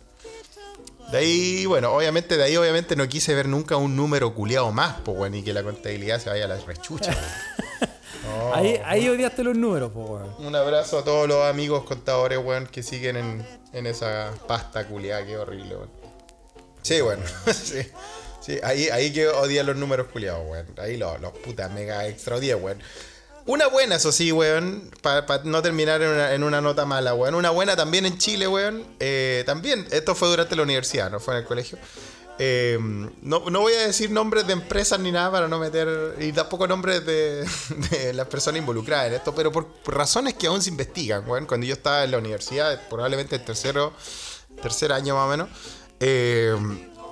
De ahí, bueno, obviamente, de ahí obviamente no quise ver nunca un número culiado más, pues, weón, y que la contabilidad se vaya a las ahí, ahí odiaste los números, pues, weón. Un abrazo a todos los amigos contadores, weón, que siguen en, esa pasta culiada, qué horrible, weón. Sí, bueno, sí. Sí, ahí, ahí que odian los números culiados, weón. Ahí los, los putas mega extra odian, weón. Una buena, eso sí, weón. Para no terminar en una, nota mala, weón. Una buena también en Chile, weón. Eh, también, esto fue durante la universidad, no fue en el colegio. Eh, no, no voy a decir nombres de empresas ni nada para no meter. Y tampoco nombres de, las personas involucradas en esto, pero por, razones que aún se investigan, weón. Cuando yo estaba en la universidad, probablemente el tercero, tercer año más o menos, eh,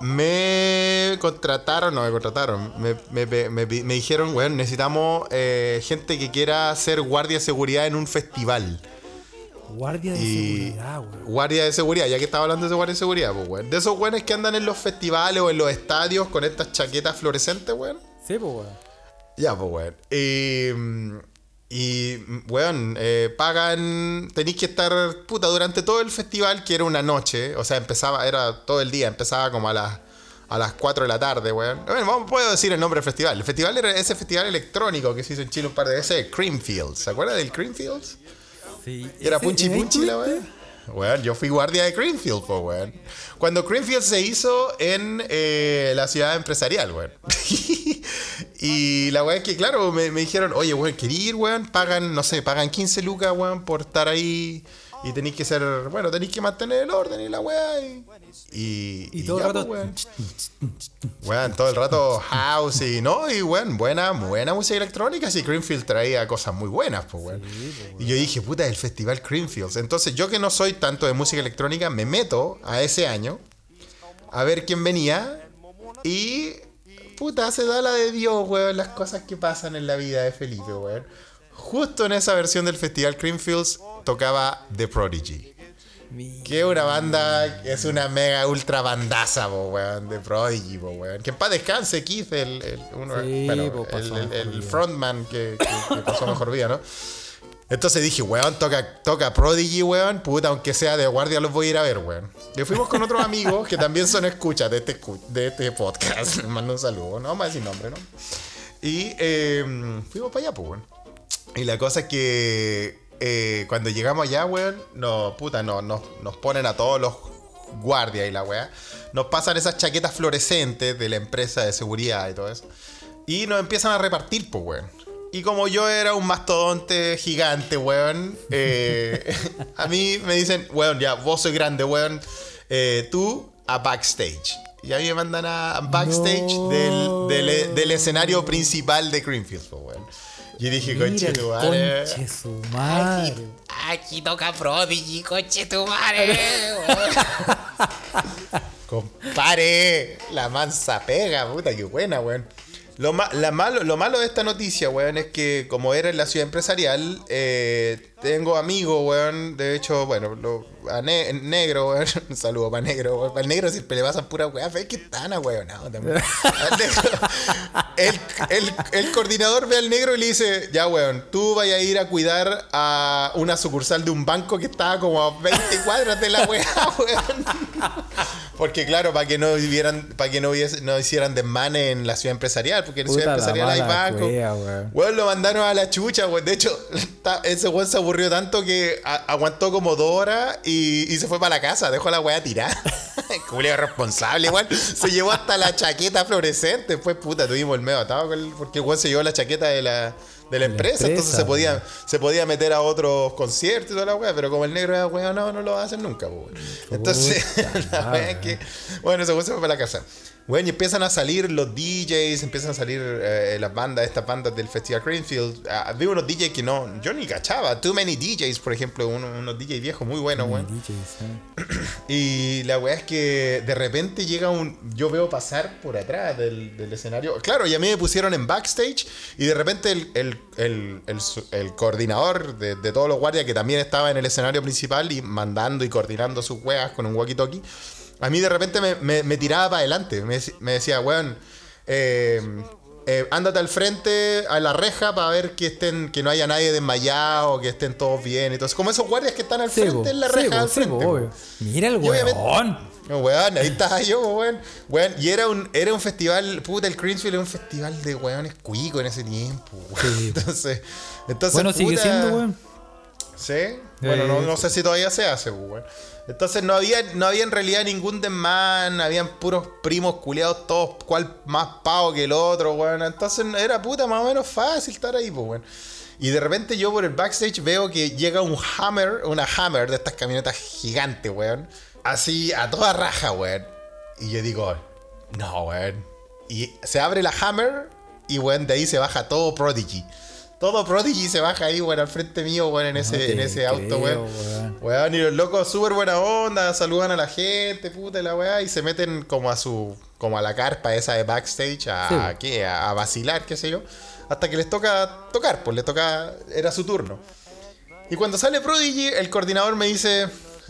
me contrataron, no me contrataron, me, me- me- dijeron, necesitamos eh, gente que quiera ser guardia de seguridad en un festival. Guardia de Y seguridad, weón. guardia de seguridad, ya que estaba hablando de guardia de seguridad, pues, weón. De esos weones que andan en los festivales o en los estadios con estas chaquetas fluorescentes, weón. Sí, pues, weón. Ya, pues, weón. Y, y weón, eh, pagan. Tenéis que estar, puta, durante todo el festival, que era una noche. O sea, empezaba, era todo el día, empezaba como a las. A las 4 de la tarde, weón. Bueno, vamos- puedo decir el nombre del festival. El festival era ese festival electrónico que se hizo en Chile un par de veces, Creamfields. ¿Se acuerda del Creamfields? Sí. Era punchi ¿en ahí punchi la estuviste? weón. Yo fui guardia de Greenfield, po, weón. Cuando Greenfield se hizo en eh, la ciudad empresarial, weón. y la weón es que, claro, me, me dijeron, oye, weón, ¿querí ir, weón? Pagan, no sé, pagan 15 lucas, weón, por estar ahí. Y tenéis que ser, bueno, tenéis que mantener el orden y la weá. Y, y, Y todo el rato. po, weón. Weón, todo el rato house y no, y weón, buena, buena música electrónica. Sí, Greenfield traía cosas muy buenas, pues weón. Y yo dije, puta, el festival Greenfields. Entonces, yo que no soy tanto de música electrónica, me meto a ese año a ver quién venía. Y, puta, se da la de Dios, weón, las cosas que pasan en la vida de Felipe, weón. Justo en esa versión del festival Greenfields tocaba The Prodigy. Que una banda, es una mega ultra bandaza, po, weón, de Prodigy, po, weón. Que en paz descanse Keith, el, el, uno- Sí, bueno, pasó el- el- el frontman que, que- que pasó mejor vida, ¿no? Entonces dije, weón, toca, toca Prodigy, weón, puta, aunque sea de guardia los voy a ir a ver, weón. Y fuimos con otros amigos que también son escuchas de este, de este podcast. Les mando un saludo, no vamos a decir nombre, ¿no? Y eh, fuimos para allá, pues, weón. Y la cosa es que eh, cuando llegamos allá, weón, no, puta, no, nos, nos ponen a todos los guardias y la weá. Nos pasan esas chaquetas fluorescentes de la empresa de seguridad y todo eso. Y nos empiezan a repartir, pues, weón. Y como yo era un mastodonte gigante, weón, eh, a mí me dicen, weón, ya, vos soy grande, weón, eh, tú a backstage. Y a mí me mandan a a backstage No. del, del- del escenario principal de Greenfield, pues, weón. Y dije, conche tu madre. conche su madre. Aquí toca Prodigy, coche tu madre. Compare, la mansa pega, puta, qué buena, weón. Lo, ma- la malo, lo malo de esta noticia, weón, es que como era en la ciudad empresarial, eh, tengo amigos, weón, de hecho, bueno, lo, a Ne- negro, weón, un saludo para negro, weón, para el negro siempre le pasan pura weá, fe que a weón, no, también. El, el- el coordinador ve al negro y le dice, ya, weón, tú vayas a ir a cuidar a una sucursal de un banco que estaba como a 20 cuadras de la weá, weón. Porque claro, para que no vivieran, para que no, hubiese- no hicieran desmanes en la ciudad empresarial, porque en la ciudad la empresarial hay mala bancos. weón. Weón, lo mandaron a la chucha, weón. De hecho, ese weón se aburrió tanto que aguantó como dos horas y, y se fue para la casa, dejó la weá tirada. Julio responsable, igual. Se llevó hasta la chaqueta fluorescente. Después, puta, tuvimos el medio atado con el- porque weón se llevó la chaqueta de la, de la empresa. entonces empresa, se podía, se podía meter a otros conciertos y toda la weá. Pero como el negro era weón, no, no lo va a hacer nunca, weón. Entonces, la weá es que. Bueno, se fue para la casa. Bueno, y empiezan a salir los DJs, empiezan a salir eh, las bandas, estas bandas del Festival Greenfield. Ah, vi unos DJs que no, yo ni cachaba. Too Many DJs, por ejemplo, uno- unos DJs viejos muy buenos, weón. Eh. Y la weá es que de repente llega un. Yo veo pasar por atrás del, del escenario. Claro, y a mí me pusieron en backstage. Y de repente el, el- el- el su- el coordinador de, de todos los guardias, que también estaba en el escenario principal y mandando y coordinando sus weas con un walkie-talkie. A mí de repente me, me- me tiraba para adelante. Me, dec- me decía, weón. eh, eh, ándate al frente a la reja para ver que estén que no haya nadie desmayado, que estén todos bien. Entonces, como esos guardias que están al frente en la reja al frente. obvio. Mira el weón. Weón, ahí estaba yo, weón. Weón, y era un, era un festival, puta, el Creamfield era un festival de weones cuico en ese tiempo, weón. Sí. Entonces, entonces Bueno, sigue siendo, weón. ¿Sí? Bueno, no, no sé si todavía se hace, weón. Entonces no había, no había en realidad ningún desmán, habían puros primos culiados, todos cual más pavo que el otro, weón. Entonces era puta más o menos fácil estar ahí, pues, weón. Y de repente yo por el backstage veo que llega un Hammer, una Hammer de estas camionetas gigantes, weón. Así a toda raja, weón. Y yo digo, No, weón. Y se abre la Hammer y, weón, de ahí se baja todo Prodigy. Todo Prodigy se baja ahí, weón, al frente mío, weón, en ese, en ese auto, weón. weón. Weón, y los locos súper buena onda, saludan a la gente, puta y la weá, y se meten como a su, como a la carpa esa de backstage, a, Sí. a qué, a, a vacilar, qué sé yo, hasta que les toca tocar, pues le toca, era su turno. Y cuando sale Prodigy, el coordinador me dice,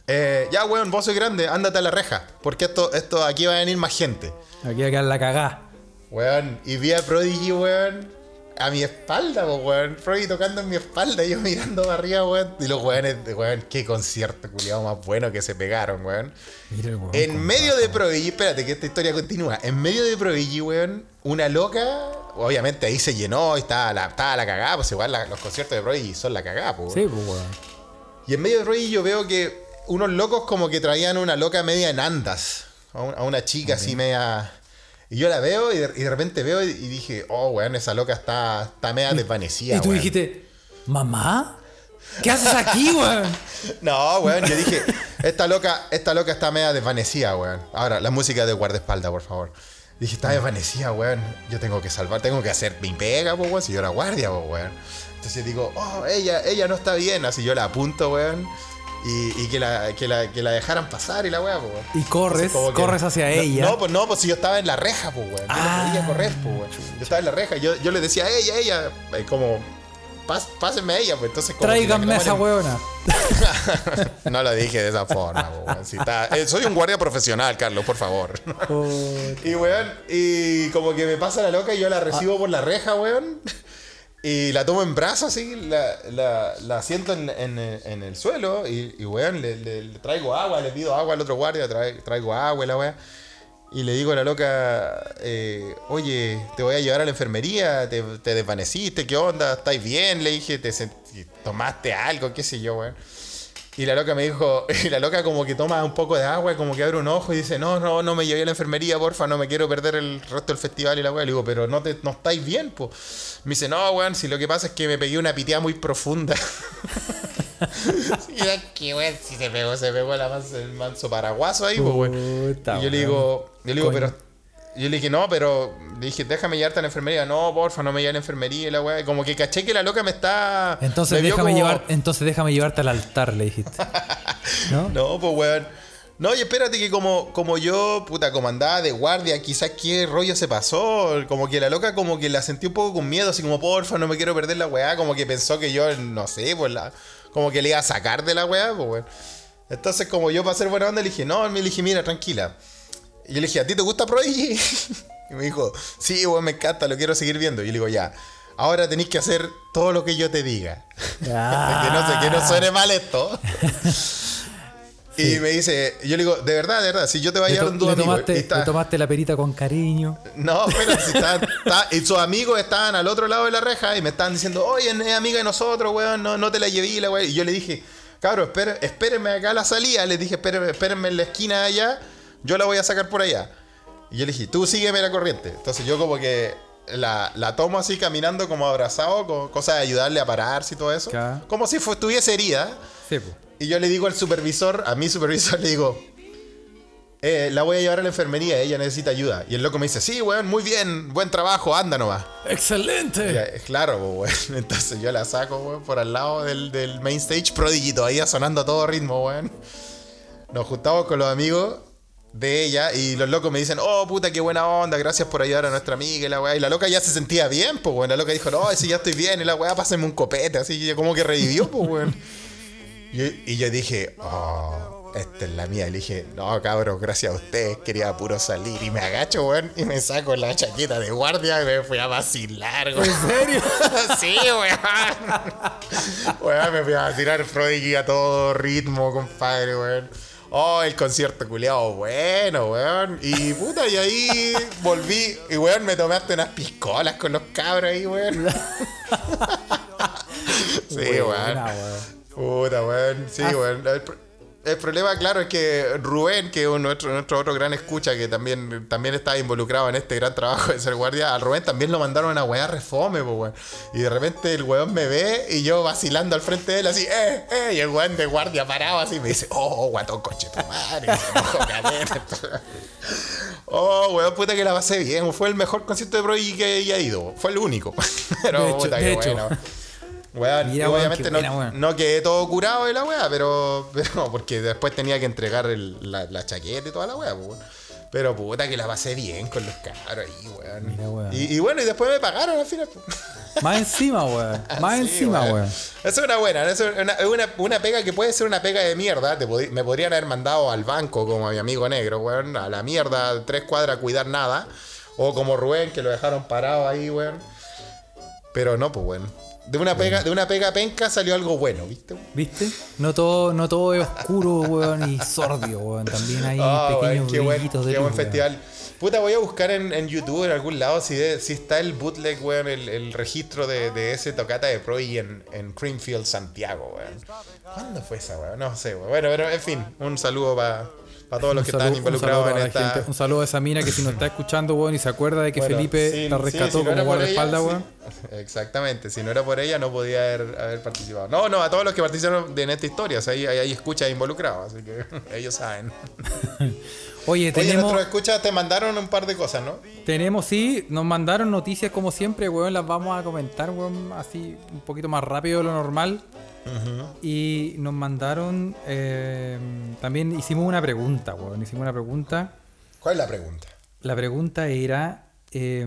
eh, ya weón, vos soy grande, ándate a la reja, porque esto, esto, aquí va a venir más gente. Aquí va a quedar la cagá. Weón, y vi a Prodigy, weón, a mi espalda, po, weón. Tocando en mi espalda, y yo mirando para arriba, weón. Y los weones, weón, qué concierto culiado más bueno que se pegaron, weón. Mira weón. En medio de Prodigy, espérate que esta historia continúa. En medio de Prodigy, weón, una loca, obviamente ahí se llenó y estaba la, estaba la cagada, pues igual la- los conciertos de Prodigy son la cagada, pues. Sí, pues weón. Y en medio de Prodigy yo veo que unos locos como que traían una loca media en andas. A, un- a una chica así media... Y yo la veo y de, y de repente veo y, y dije, oh, weón, esa loca está, está media desvanecida, Y tú weón". dijiste, ¿mamá? ¿Qué haces aquí, weón? No, weón, yo dije, esta loca, esta loca está media desvanecida, weón. Ahora, la música de guardaespaldas, por favor. Dije, está desvanecida, weón. Yo tengo que salvar, tengo que hacer mi pega, po, weón, si yo era guardia, po, weón. Entonces digo, oh, ella, ella no está bien, así yo la apunto, weón. Y, y que, la, que, la, que la dejaran pasar y la weá, weón. Y corres, que- corres hacia no, ella. No, pues no, pues si yo estaba en la reja, pues, weón. Yo Ah, no podía correr, pues, weón. Yo estaba en la reja. Yo, yo le decía a ella, ella, como, "Pas- pásenme a ella, pues entonces como. Tráiganme a esa weona. no lo dije de esa forma, weón. Si está- eh, soy un guardia profesional, Carlos, por favor. y, weón, y como que me pasa la loca y yo la recibo por la reja, weón. Y la tomo en brazos así, la, la, la siento en, en- en el suelo y, y weón, le, le- le traigo agua, le pido agua al otro guardia, traigo agua y la weón. Y le digo a la loca, eh, oye, te voy a llevar a la enfermería, te, te desvaneciste, ¿qué onda? ¿Estáis bien? Le dije, ¿te tomaste algo? ¿Qué sé yo, weón? Y la loca me dijo, y la loca como que toma un poco de agua, como que abre un ojo y dice, no, no, no me llevé a la enfermería, porfa, no me quiero perder el resto del festival y la weá. Le digo, pero no, te, no estáis bien, po. Me dice, no, weón, si lo que pasa es que me pegué una piteada muy profunda. Mira que weón, si se pegó, se pegó la manso- el manso paraguaso ahí, pues, weón. Y yo le digo, yo le digo, Coño. pero. Yo le dije, no, pero. Le dije, déjame llevarte a la enfermería. No, porfa, no me lleve a la enfermería y la weá. Como que caché que la loca me está. Entonces me déjame, como- llevar, entonces déjame llevarte al altar, le dijiste. ¿No? No, pues weón. No, y espérate que como, como yo, puta, como andaba de guardia, quizás qué rollo se pasó. Como que la loca como que la sentí un poco con miedo, así como, porfa, no me quiero perder la weá. Como que pensó que yo, no sé, pues la. Como que le iba a sacar de la weá, pues weón. Entonces, como yo para ser buena onda, le dije, no, me dije, mira, tranquila. Y yo le dije, ¿a ti te gusta Prodigy? y me dijo, sí, weón, me encanta, lo quiero seguir viendo. Y yo le digo, ya, ahora tenéis que hacer todo lo que yo te diga. que, no que no suene mal esto. Y me dice, yo le digo, de verdad, de verdad, si yo te voy a Le, llevar un tu amigo tomaste, y está- le tomaste la perita con cariño. No, pero si está, está- y sus amigos estaban al otro lado de la reja y me estaban diciendo, oye, es amiga de nosotros, weón, no, no te la llevé, la weón. Y yo le dije, cabrón, espérenme, espérenme acá a la salida. Les dije, espérenme, espérenme en la esquina de allá, yo la voy a sacar por allá. Y yo le dije, tú sígueme la corriente. Entonces yo como que la, la tomo así caminando como abrazado, con cosa de ayudarle a pararse y todo eso. Claro. Como si estuviese herida. Sí, pues. Y yo le digo al supervisor, a mi supervisor le digo, eh, la voy a llevar a la enfermería, ella necesita ayuda. Y el loco me dice, sí, weón, muy bien, buen trabajo, anda nomás. ¡Excelente! Ya, es claro, weón. Entonces yo la saco, weón, por al lado del, del main stage, Prodigy todavía sonando a todo ritmo, weón. Nos juntamos con los amigos de ella y los locos me dicen, oh, puta, qué buena onda, gracias por ayudar a nuestra amiga y la weá. Y la loca ya se sentía bien, pues, weón. La loca dijo, no, si ya estoy bien y la weá, pásenme un copete, así que como que revivió, pues, weón. Y, y yo dije, oh, esta es la mía. Y le dije, no, cabrón, gracias a ustedes, quería puro salir. Y me agacho, weón, y me saco la chaqueta de guardia y me fui a vacilar, weón. ¿En serio? Sí, weón. Weón, me fui a tirar Prodigy a todo ritmo, compadre, weón. Oh, el concierto culiado, bueno, weón. Y puta, y ahí volví. Y weón, me tomé hasta unas piscolas con los cabros ahí, weón. sí, weón. Puta, weón. Sí, Ah. weón. El, pro- el problema, claro, es que Rubén, que es nuestro, nuestro otro gran escucha, que también, también está involucrado en este gran trabajo de ser guardia, al Rubén también lo mandaron a una weá refome, po, weón. Y de repente el weón me ve y yo vacilando al frente de él así, eh, eh, y el weón de guardia parado así me dice, oh, guatón coche tu madre. y. Oh, weón, puta que la pasé bien. Fue el mejor concierto de Prodigy que haya ido. Fue el único. Pero De hecho, puta de hecho. Weón, Mira, y weón, obviamente no, weón. no quedé todo curado de la weá, pero, pero porque después tenía que entregar el- la, la chaqueta y toda la weá, pues, weón. Pero puta que la pasé bien con los cabros ahí, weón. Mira, weón. Y, y bueno, y después me pagaron al final. pues. Más encima, weón. Más Sí, encima, weón. Esa es una buena, es una, una, una pega que puede ser una pega de mierda. Te pod- me podrían haber mandado al banco como a mi amigo negro, weón, a la mierda, tres cuadras a cuidar nada. O como Rubén, que lo dejaron parado ahí, weón. Pero no, pues, weón. De una pega, de una pega penca salió algo bueno, ¿viste? ¿Viste? No todo, no todo es oscuro, weón, y sordio, weón. También hay Ah, weón, pequeños qué buen, brillitos de qué luz, buen weón. festival. Puta, voy a buscar en, en YouTube en algún lado si, de- si está el bootleg, weón, el, el registro de, de ese tocata de Pro y en, en Creamfield, Santiago, weón. ¿Cuándo fue esa, weón? No sé, weón. Bueno, pero en fin, un saludo para todos los Un que saludo- están involucrados en esta. gente- un saludo a esa mina que si nos está escuchando, weón, y se acuerda de que Bueno, Felipe sí, la sí, rescató si no como guardaespaldas, weón. sí. Exactamente, si no era por ella no podía haber, haber participado. No, no, a todos los que participaron en esta historia, o sea, ahí, ahí hay escuchas involucrados, así que ellos saben. Oye, Oye, tenemos, nuestros escuchas te mandaron un par de cosas, ¿no? tenemos, sí, nos mandaron noticias como siempre, weón, las vamos a comentar, weón, así un poquito más rápido de lo normal. Y nos mandaron, eh, también hicimos una pregunta, weón, hicimos una pregunta. ¿Cuál es la pregunta? La pregunta era eh,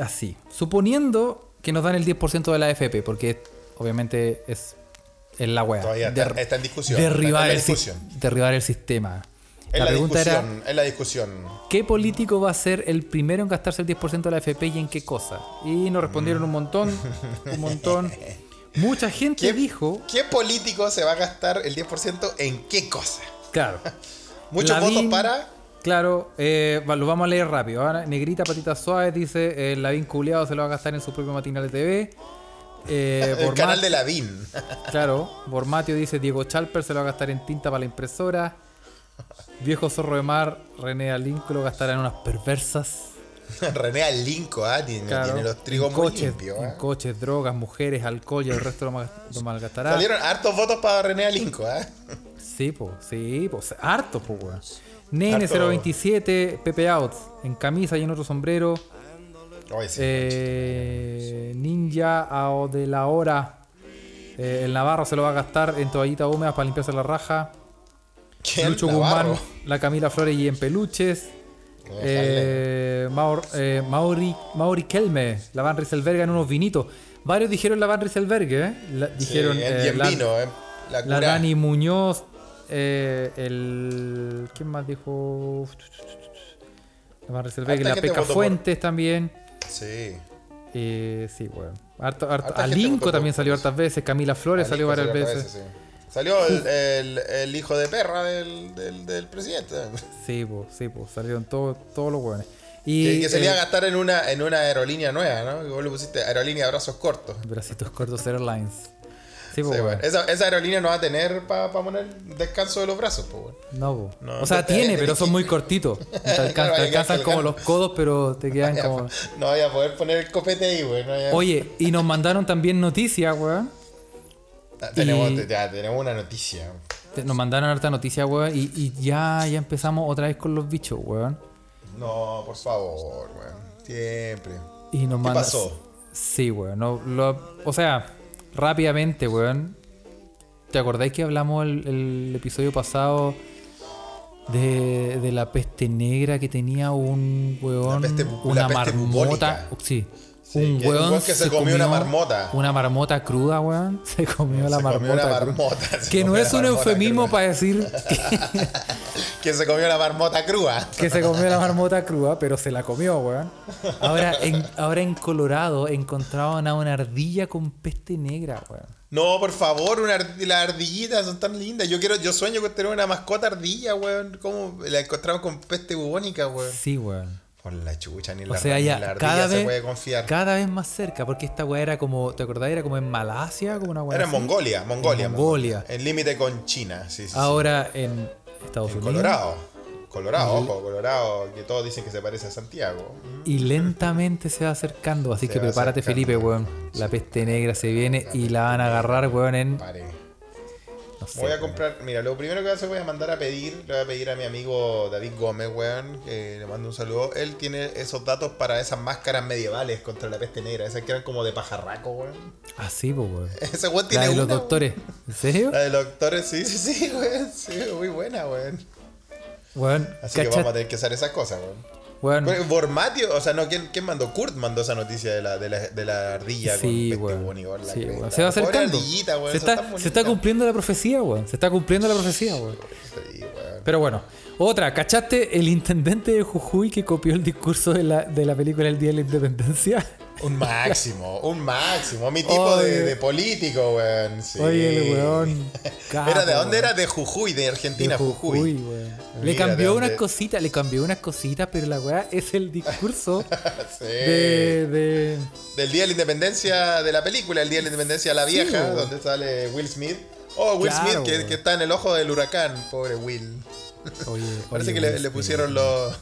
así, suponiendo que nos dan el 10% de la AFP, porque obviamente es, es la wea. Todavía está- está en discusión, Derribar, está en el, si- discusión. derribar el sistema. La, la, pregunta era, es la discusión. ¿qué político va a ser el primero en gastarse el 10% de la AFP y en qué cosa? Y nos respondieron un montón, un montón. Mucha gente ¿Qué, dijo, ¿Qué político se va a gastar el 10% en qué cosa? claro, Muchos Lavín, votos para. Claro, eh, lo vamos a leer rápido. Ahora, Negrita Patitas Suaves dice: el Lavín Culeado se lo va a gastar en su propio matinal de TV. Eh, El canal de la VIN. Claro, Bormatio dice: Diego Chalper se lo va a gastar en tinta para la impresora. Viejo zorro de mar, René Alinco lo gastará en unas perversas. René Alinco, ah, tiene, Claro, tiene los trigos muy coches, limpios. ah. coches, drogas, mujeres, alcohol y el resto lo, mal- lo malgastará. Salieron hartos votos para René Alinco, ¿ah? Sí, pues, sí, pues, harto, pues, weón. Nene Harto. 027, Pepe Out, en camisa y en otro sombrero. Sí, Eh, ninja a de la hora. Eh, el Navarro se lo va a gastar en toallitas húmedas para limpiarse la raja. Lucho Navarro. Guzmán, la Camila Flores y en peluches. Eh, Maur- eh, Mauri, Mauri Kelme, la Van Rieselberga en unos vinitos. Varios dijeron la Van Rieselberga, ¿eh? La- Sí, dijeron en- eh, la, vino, ¿eh? La, la cura. Dani Muñoz, el. ¿Quién más dijo? La Van Rieselberga la Peca por- Fuentes también. Sí. Sí, bueno. Harto, harto- Alinco también salió hartas veces. Camila Flores salió varias salió veces. sí. Salió el, el- el hijo de perra del, del, del presidente. Sí, pues, sí, pues. Salieron todos todos los. Que, Y. que se le eh, iba a gastar en una, en una aerolínea nueva, ¿no? Vos le pusiste aerolínea de brazos cortos. Bracitos cortos Airlines. Sí, pues, Sí, bueno. bueno. esa, esa aerolínea no va a tener para poner descanso de los brazos, pues, bueno. No, po. No, o sea, no tiene, pero son que- muy cortitos. Te, que alcanzan como los codos, pero te quedan No como. a- No vaya a poder poner el copete ahí, güey. No vaya- Oye, y nos mandaron también noticias, weón. Tenemos, y- ya, tenemos una noticia. Nos mandaron harta noticia, weón. Y, y ya, ya empezamos otra vez con los bichos, weón. No, por favor, güey. Siempre. Y nos ¿Qué pasó? Sí, weón. no, lo- o sea, rápidamente, weón. ¿Te acordáis que hablamos el, el episodio pasado de, de la peste negra que tenía un weón, La peste una la peste marmota? bubónica. Sí. Sí, un que- weón que se comió una marmota. Una marmota cruda, weón. Se comió la comió marmota. una cruda. marmota, se Que no es un eufemismo cruda. para decir que, Que se comió la marmota crua. que se comió la marmota cruda, pero se la comió, weón. Ahora en, ahora en Colorado encontraron a una ardilla con peste negra, weón. No, por favor, una ardi- las ardillitas son tan lindas. Yo quiero, yo sueño con tener una mascota ardilla, weón. ¿Cómo la encontramos con peste bubónica, weón? Sí, weón. Por la chucha, ni O la, sea, ni ya la ardilla cada se vez, puede confiar. cada vez más cerca, porque esta weá era como, ¿te acordás? Era como en Malasia, como una weá Era en. Mongolia, Mongolia. En Mongolia. En límite con China, sí, sí. sí. Ahora en Estados En Unidos. Colorado. Colorado, ojo, Colorado, que todos dicen que se parece a Santiago. Y lentamente se va acercando, así Se que prepárate acercando. Felipe, weón. La peste negra se viene La y la van a agarrar, weón, en... Pare. Sé, Voy a comprar, mira, lo primero que voy a hacer voy a mandar a pedir, le voy a pedir a mi amigo David Gómez, weón, que le mando un saludo. Él tiene esos datos para esas máscaras medievales contra la peste negra, esas que eran como de pajarraco, weón. Ah, sí, pues, weón. Ese weón La tiene de los doctores. ¿En serio? La de los doctores, sí, sí, sí, weón. Sí, muy buena, weón. Weón, Así que vamos a tener que hacer esas cosas, weón. Bueno, Bormatio, o sea, no, ¿quién, quién mandó? Kurt mandó esa noticia de la, de la, de la ardilla Sí, con weón. bubónica, la Sí, weón. Se va acercando. ardillita, weón, se, está, se está cumpliendo la profecía, weón. Se está cumpliendo la profecía, weón. Sí, weón. Pero bueno, otra, ¿cachaste el intendente de Jujuy que copió el discurso de la, de la película El Día de la Independencia? Un máximo, un máximo. Mi tipo de, político, weón. Sí. Oye, el weón. ¿Era de dónde era? De Jujuy, de Argentina, De Jujuy. weón. Le Mira, cambió ¿de unas cositas, le cambió unas cositas, pero la weá es el discurso Sí. de, de- Del Día de la Independencia de la película, el Día de la Independencia de la vieja, donde sale Will Smith. Oh, Will Claro, Smith, que, está en el ojo del huracán, pobre Will. Oye, Parece oye, que le, pusieron los,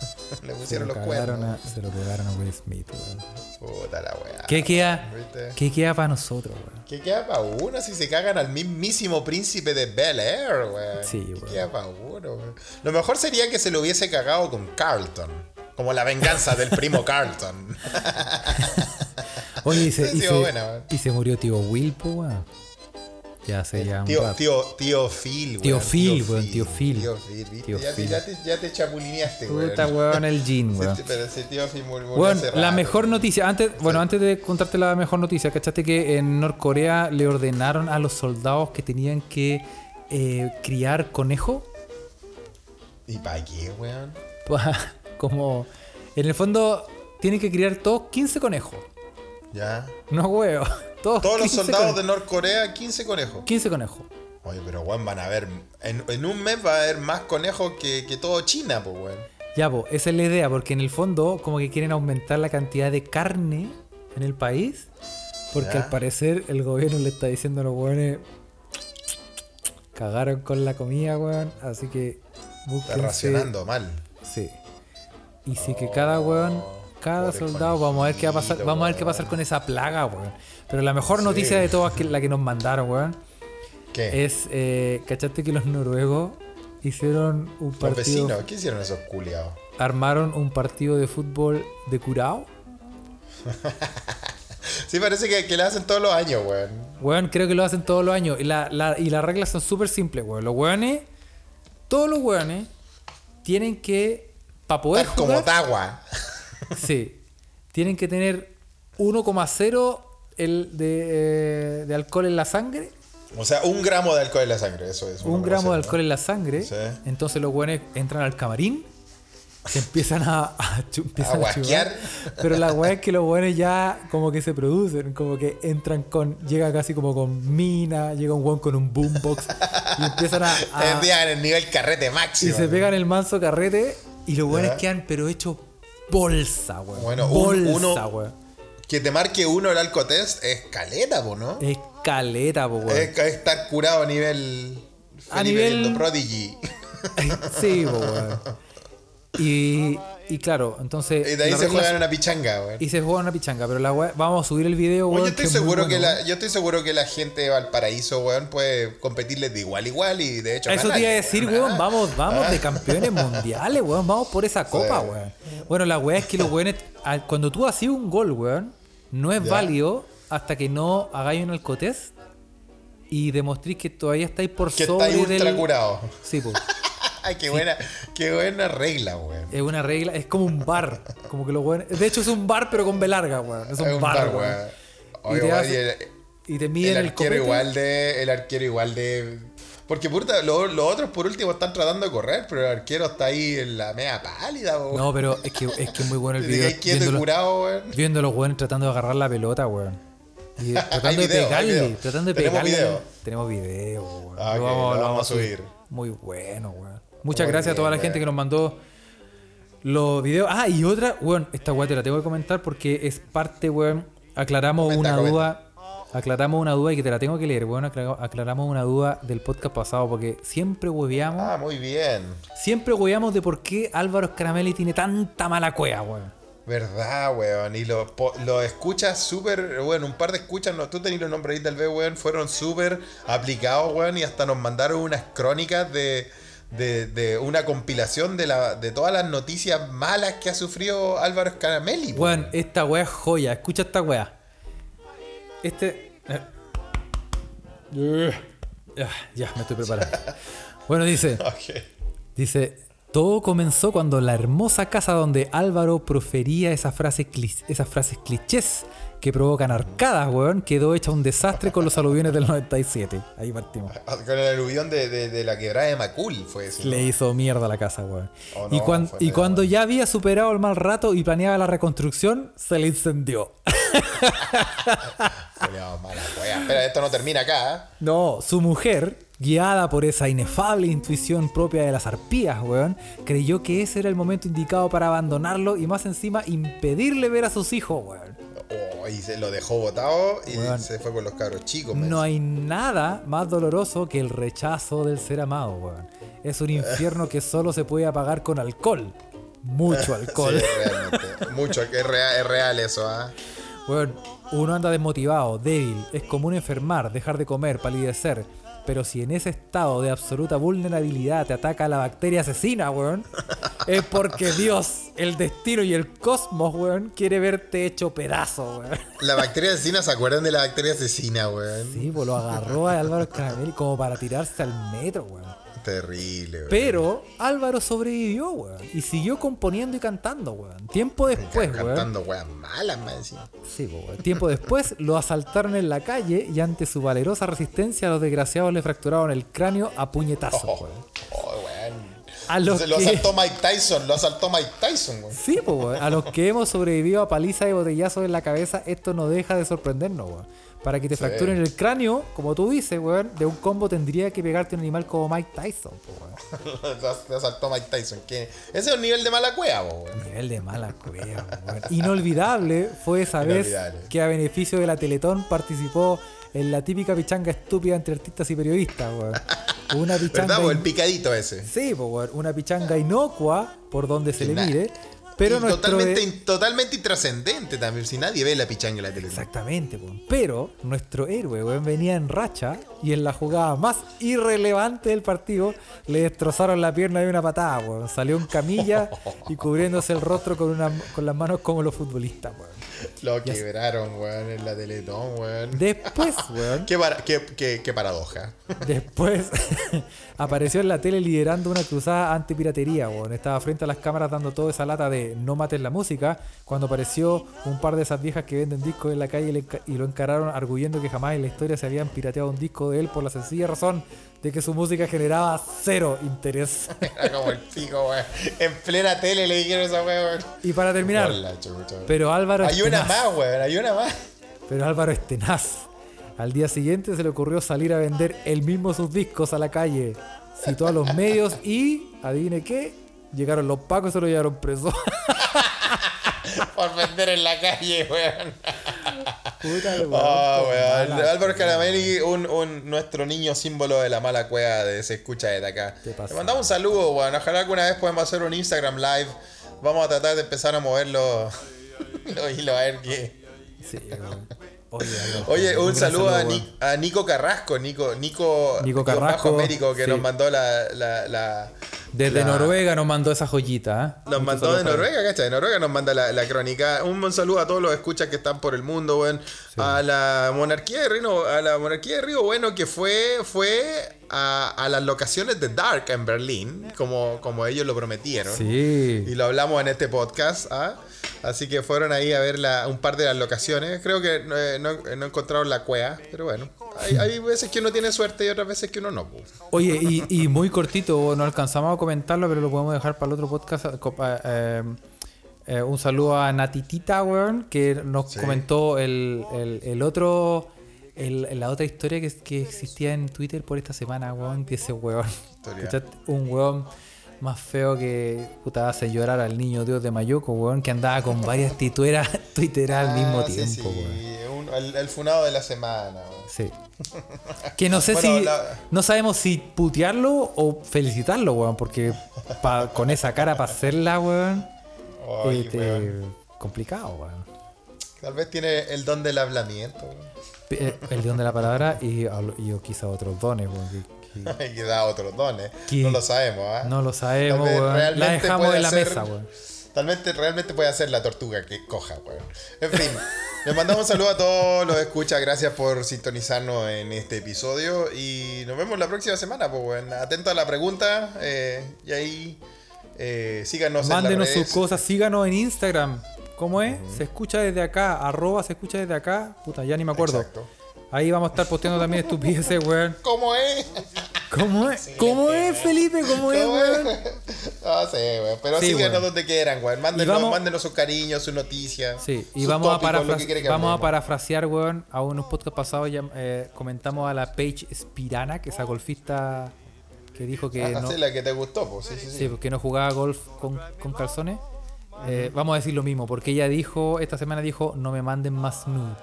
le pusieron lo, los cuernos. se lo pegaron a Will Smith, weón. Puta la weá. ¿Qué queda, ¿Viste? ¿Qué queda para nosotros, weón? ¿Qué queda para uno si se cagan al mismísimo príncipe de Bel Air, weón? Sí, ¿Qué weón. queda para uno, weón? Lo mejor sería que se lo hubiese cagado con Carlton. Como la venganza del primo Carlton. Oye, y se, y se- y murió tío Will, weón. Ya ya un Tío, tío, tío Phil, weón. Tío Phil, weón, tío Phil. Tío Phil, ¿viste? Tío ya, Phil. Te, ya, te, ya te chapulineaste, weón. Puta, weón, el jean, weón. Pero ese tío Phil murió hace la mejor noticia, antes, bueno, antes de contarte la mejor noticia, ¿cachaste que en Norcorea le ordenaron a los soldados que tenían que eh, criar conejo? ¿Y para qué, weón? Como, en el fondo, tienen que criar todos 15 conejos. Ya. No huevos. Todos, Todos los 15 soldados de. Norcorea, 15 conejos. 15 conejos. Oye, pero weón, van a ver. En, en un mes va a haber más conejos que, que todo China, pues, weón. Ya, pues, esa es la idea, porque en el fondo, como que quieren aumentar la cantidad de carne en el país, porque Ya. al parecer el gobierno le está diciendo a los weones. Cagaron con la comida, weón. Así que Está racionando mal. Sí. Y sí que cada weón, cada Oh, soldado, vamos a ver qué va a pasar, vamos a ver qué va a pasar con esa plaga, weón. Pero la mejor Sí. noticia de todas, que la que nos mandaron, weón, ¿Qué? es, eh, ¿cachaste que los noruegos hicieron un los partido, vecinos, ¿qué hicieron esos culiados? armaron un partido de fútbol de curao? Sí, parece que, que le hacen todos los años, weón. Weón, creo que lo hacen todos los años. Y, la, la- y las reglas son súper simples, weón. Los weones, todos los weones, tienen que, para poder Están como jugar, Tagua. sí, tienen que tener 1,0 el de, eh, de alcohol en la sangre. O sea, un gramo de alcohol en la sangre, eso es. Un gramo de alcohol en la sangre. Sí. Entonces los weones entran al camarín. Se empiezan a, a, chu- empiezan A a chupar. guasquear. Pero la weá es que los weones ya como que se producen, como que entran con, llega casi como con mina, llega un weón con un boombox y empiezan a, a- Tendrían el nivel carrete y máximo. se pegan el manso carrete y los Ya. quedan pero hechos bolsa, weón. Bueno, un- bolsa, uno- weón. Que te marque uno el alcotest es caleta, po, ¿no? Es caleta, po, weón. Es, es estar curado a nivel. A nivel- Prodigy. sí, po, weón. Y, y claro, entonces. Y de ahí se juegan una pichanga, weón. Y se juega una pichanga, pero la weá- vamos a subir el video, weón. yo estoy que es muy seguro que la, yo estoy seguro que la gente de Valparaíso, weón, puede competirles de igual a igual y de hecho. Eso te iba a decir, weón. weón, vamos, vamos Ah. de campeones mundiales, weón, vamos por esa copa, Sí. weón. Bueno, la weá es que los weones, cuando tú haces un gol, weón, no es Ya. válido hasta que no hagáis un alcotés y demostréis que todavía estáis por Que sobre está ultra del... curado. Sí, pues. Qué buena, qué buena regla, weón. Es una regla, es como un bar. Como que los weones. De hecho, es un bar, pero con B larga, weón. Es un, bar, weón. Oye, Y te weón, hace- y el, Y te miden el, arquero igual de. El arquero igual de. Porque puta, lo- los otros por último están tratando de correr, pero el arquero está ahí en la media pálida, weón. No, pero es que es que muy bueno el video. viéndolo- curado. Viendo los weones tratando de agarrar la pelota, weón. Y tratando de pegarle, tratando de Tenemos pegarle. video. Tenemos video, weón. Ah, ok, lo vamos a subir. Muy bueno, weón. Muchas Muy gracias a toda la gente que nos mandó Los videos. Ah, y otra, weón, esta weá te la tengo que comentar porque es parte, weón. Aclaramos Comenta, una comenta. duda. Aclaramos una duda y que te la tengo que leer, aclara- Aclaramos una duda del podcast pasado porque siempre hueveamos. Ah, muy bien. Siempre hueveamos de por qué Álvaro Scaramelli tiene tanta mala cueva, weón. Verdad, weón. Y lo, po- lo escuchas súper, bueno, un par de escuchas, no, tú tenés los nombres ahí tal vez, weón, fueron súper aplicados, weón, y hasta nos mandaron unas crónicas de, de, de una compilación de, la, de todas las noticias malas que ha sufrido Álvaro Scaramelli. Weón, esta weá es joya. Escucha esta weá. Este. eh. Ya, ya, me estoy preparando. Bueno, dice. Ok. Dice, todo comenzó cuando la hermosa casa donde Álvaro profería esas frases, esas frases clichés que provocan arcadas, weón, quedó hecha un desastre con los aluviones del 97. Ahí partimos. Con el aluvión de, de, de la quebrada de Macul fue ese. ¿no? Le hizo mierda a la casa, weón. Oh, y, cuan- cuando ya había superado el mal rato y planeaba la reconstrucción, se le incendió. Mala. Espera, esto no termina acá, ¿eh? No, su mujer, guiada por esa inefable intuición propia de las arpías, weón, creyó que ese era el momento indicado para abandonarlo y más encima impedirle ver a sus hijos, weón. Oh, y se lo dejó botado y se fue con los cabros chicos. man. No hay nada más doloroso que el rechazo del ser amado, weón. Es un infierno que solo se puede apagar con alcohol. Mucho alcohol. Sí, realmente. Mucho, es real, es real eso, ¿ah? Uno anda desmotivado, débil, es común enfermar, dejar de comer, palidecer. Pero si en ese estado de absoluta vulnerabilidad te ataca la bacteria asesina, weón, es porque Dios, el destino y el cosmos, weón, quiere verte hecho pedazo, weón. La bacteria asesina, ¿se acuerdan de la bacteria asesina, weón? Sí, pues lo agarró a Álvaro Caramelli como para tirarse al metro, weón. Terrible, weón. Pero Álvaro sobrevivió, weón, y siguió componiendo y cantando, weón. Tiempo después, weón. Cantando weas malas, más encima. Sí, po, weón. Tiempo después lo asaltaron en la calle y ante su valerosa resistencia los desgraciados le fracturaron el cráneo a puñetazos, Oh, weón. oh, weón. A los Se lo que- asaltó Mike Tyson, lo asaltó Mike Tyson, weón. Sí, po, weón. a los que hemos sobrevivido a paliza y botellazos en la cabeza, esto no deja de sorprendernos, weón. Para que te Sí. fracturen el cráneo, como tú dices, weón, de un combo tendría que pegarte un animal como Mike Tyson, weón. Lo asaltó Mike Tyson. que Ese es un nivel de mala cueva, weón. Nivel de mala cueva, weón. Inolvidable fue esa vez que a beneficio de la Teletón participó en la típica pichanga estúpida entre artistas y periodistas, weón. Una pichanga. ¿Verdad, po? El in- picadito ese. Sí, weón, una pichanga inocua por donde se le mire. Pero totalmente, in- totalmente intrascendente también, si nadie ve la pichanga en la televisión. Exactamente, weón. Pero nuestro héroe, weón, venía en racha y en la jugada más irrelevante del partido le destrozaron la pierna de una patada, weón. Salió en camilla y cubriéndose el rostro con, una, con las manos como los futbolistas, weón. Lo quebraron, weón, en la Teletón, weón. Después, weón, Qué, para- qué- qué- qué paradoja. después apareció en la tele liderando una cruzada antipiratería, weón. Estaba frente a las cámaras dando toda esa lata de no maten la música, cuando apareció un par de esas viejas que venden discos en la calle y, le y lo encararon arguyendo que jamás en la historia se habían pirateado un disco de él por la sencilla razón de que su música generaba cero interés. Era como el pico, weón. En plena tele le dijeron esa weón. y para terminar, Por la chucha, weón. pero Álvaro Hay una tenaz. más, weón, hay una más. Pero Álvaro es tenaz. Al día siguiente se le ocurrió salir a vender él mismo sus discos a la calle. Citó a los medios y, adivine qué, llegaron los pacos y se lo llevaron preso. Por vender en la calle, weón. Puta, el weón, Ah, weón. Álvaro. Caramelli, un, un, nuestro niño símbolo de la mala cueva de Se Escucha desde acá. Te. Le mandamos un saludo, weón. Ojalá alguna vez podamos hacer un Instagram live. Vamos a tratar de empezar a mover los, los hilos a ver qué. Sí, weón. Oye, un saludo a, weón. Ni- a Nico Carrasco, Nico, Nico, Nico guion bajo Carrasco, Américo, que sí. nos mandó la, la, la- Desde la- Noruega nos mandó esa joyita. ¿eh? Nos Muchos mandó de. Noruega, ¿cachai? De Noruega nos manda la, la crónica. Un buen saludo a todos los escuchas que están por el mundo, weón. A la monarquía de Río, a la monarquía de Río, bueno, que fue, fue a, a las locaciones de Dark en Berlín, como, como ellos lo prometieron. Sí. Y lo hablamos en este podcast, ¿ah? Así que fueron ahí a ver la- un par de las locaciones. Creo que eh, no, no encontraron la cueva, pero bueno. Hay, hay veces que uno tiene suerte y otras veces que uno no. Oye, y, y muy cortito, no alcanzamos a comentarlo, pero lo podemos dejar para el otro podcast. eh, eh, eh, un saludo a Natitita, weón, que nos Sí. comentó el, el- el otro. el- la otra historia que, que existía en Twitter por esta semana, weón, de ese weón. Un weón Más feo que puta hace llorar al niño Dios de Mayuco, weón, que andaba con varias titueras tuiteras al mismo Ah, sí, tiempo, sí, weón. un- el, el funado de la semana. weón. Sí. Que no sé Bueno, si. la- No sabemos si putearlo o felicitarlo, weón, porque pa- con esa cara para hacerla, weón. Este, weón. complicado, weón. Tal vez tiene el don del hablamiento. weón. Eh, El don de la palabra y, y quizá otros dones, weón. y da otros dones. ¿Qué? No lo sabemos, ¿ah? no lo sabemos, weón. La realmente dejamos puede en la hacer- mesa, weón. Talmente realmente puede ser la tortuga que coja, weón. En fin, les mandamos un saludo a todos los escuchas. Gracias por sintonizarnos en este episodio. Y nos vemos la próxima semana, pues, weón. Atento a la pregunta. eh, y ahí eh, síganos en Mándenos sus cosas, síganos en Instagram. ¿Cómo es? Se escucha desde acá, arroba se escucha desde acá. Puta, ya ni me acuerdo. Exacto. Ahí vamos a estar posteando también estupideces, weón. ¿Cómo es? ¿Cómo es? ¿Cómo es, Felipe? ¿Cómo es, ¿Cómo weón? es? No sé, weón. Pero Sí, síganos donde quieran, weón. Mándenos, vamos- mándenos sus cariños, sus noticias. Sí, y vamos a, tópicos, lo parafra- que que vamos a parafrasear, weón. A unos podcasts pasados ya, eh, comentamos a la Paige Spirana, que esa golfista que dijo que Ah, no, sí, la que te gustó, pues. Sí, sí, sí. sí, que no jugaba golf con, con calzones. Eh, vamos a decir lo mismo, porque ella dijo, esta semana dijo, no me manden más nudes.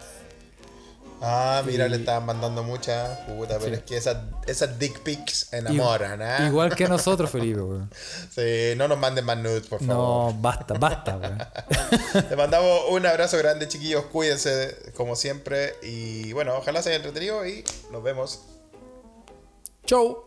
Ah, mira, Y- le estaban mandando muchas. Puta, pero Sí. es que esas, esas dick pics enamoran, ¿ah? Igual que nosotros, Felipe, weón. Sí, no nos manden más nudes, por favor. No, basta, basta, weón. Les mandamos un abrazo grande, chiquillos. Cuídense, como siempre. Y bueno, ojalá se hayan entretenido y nos vemos. Chau.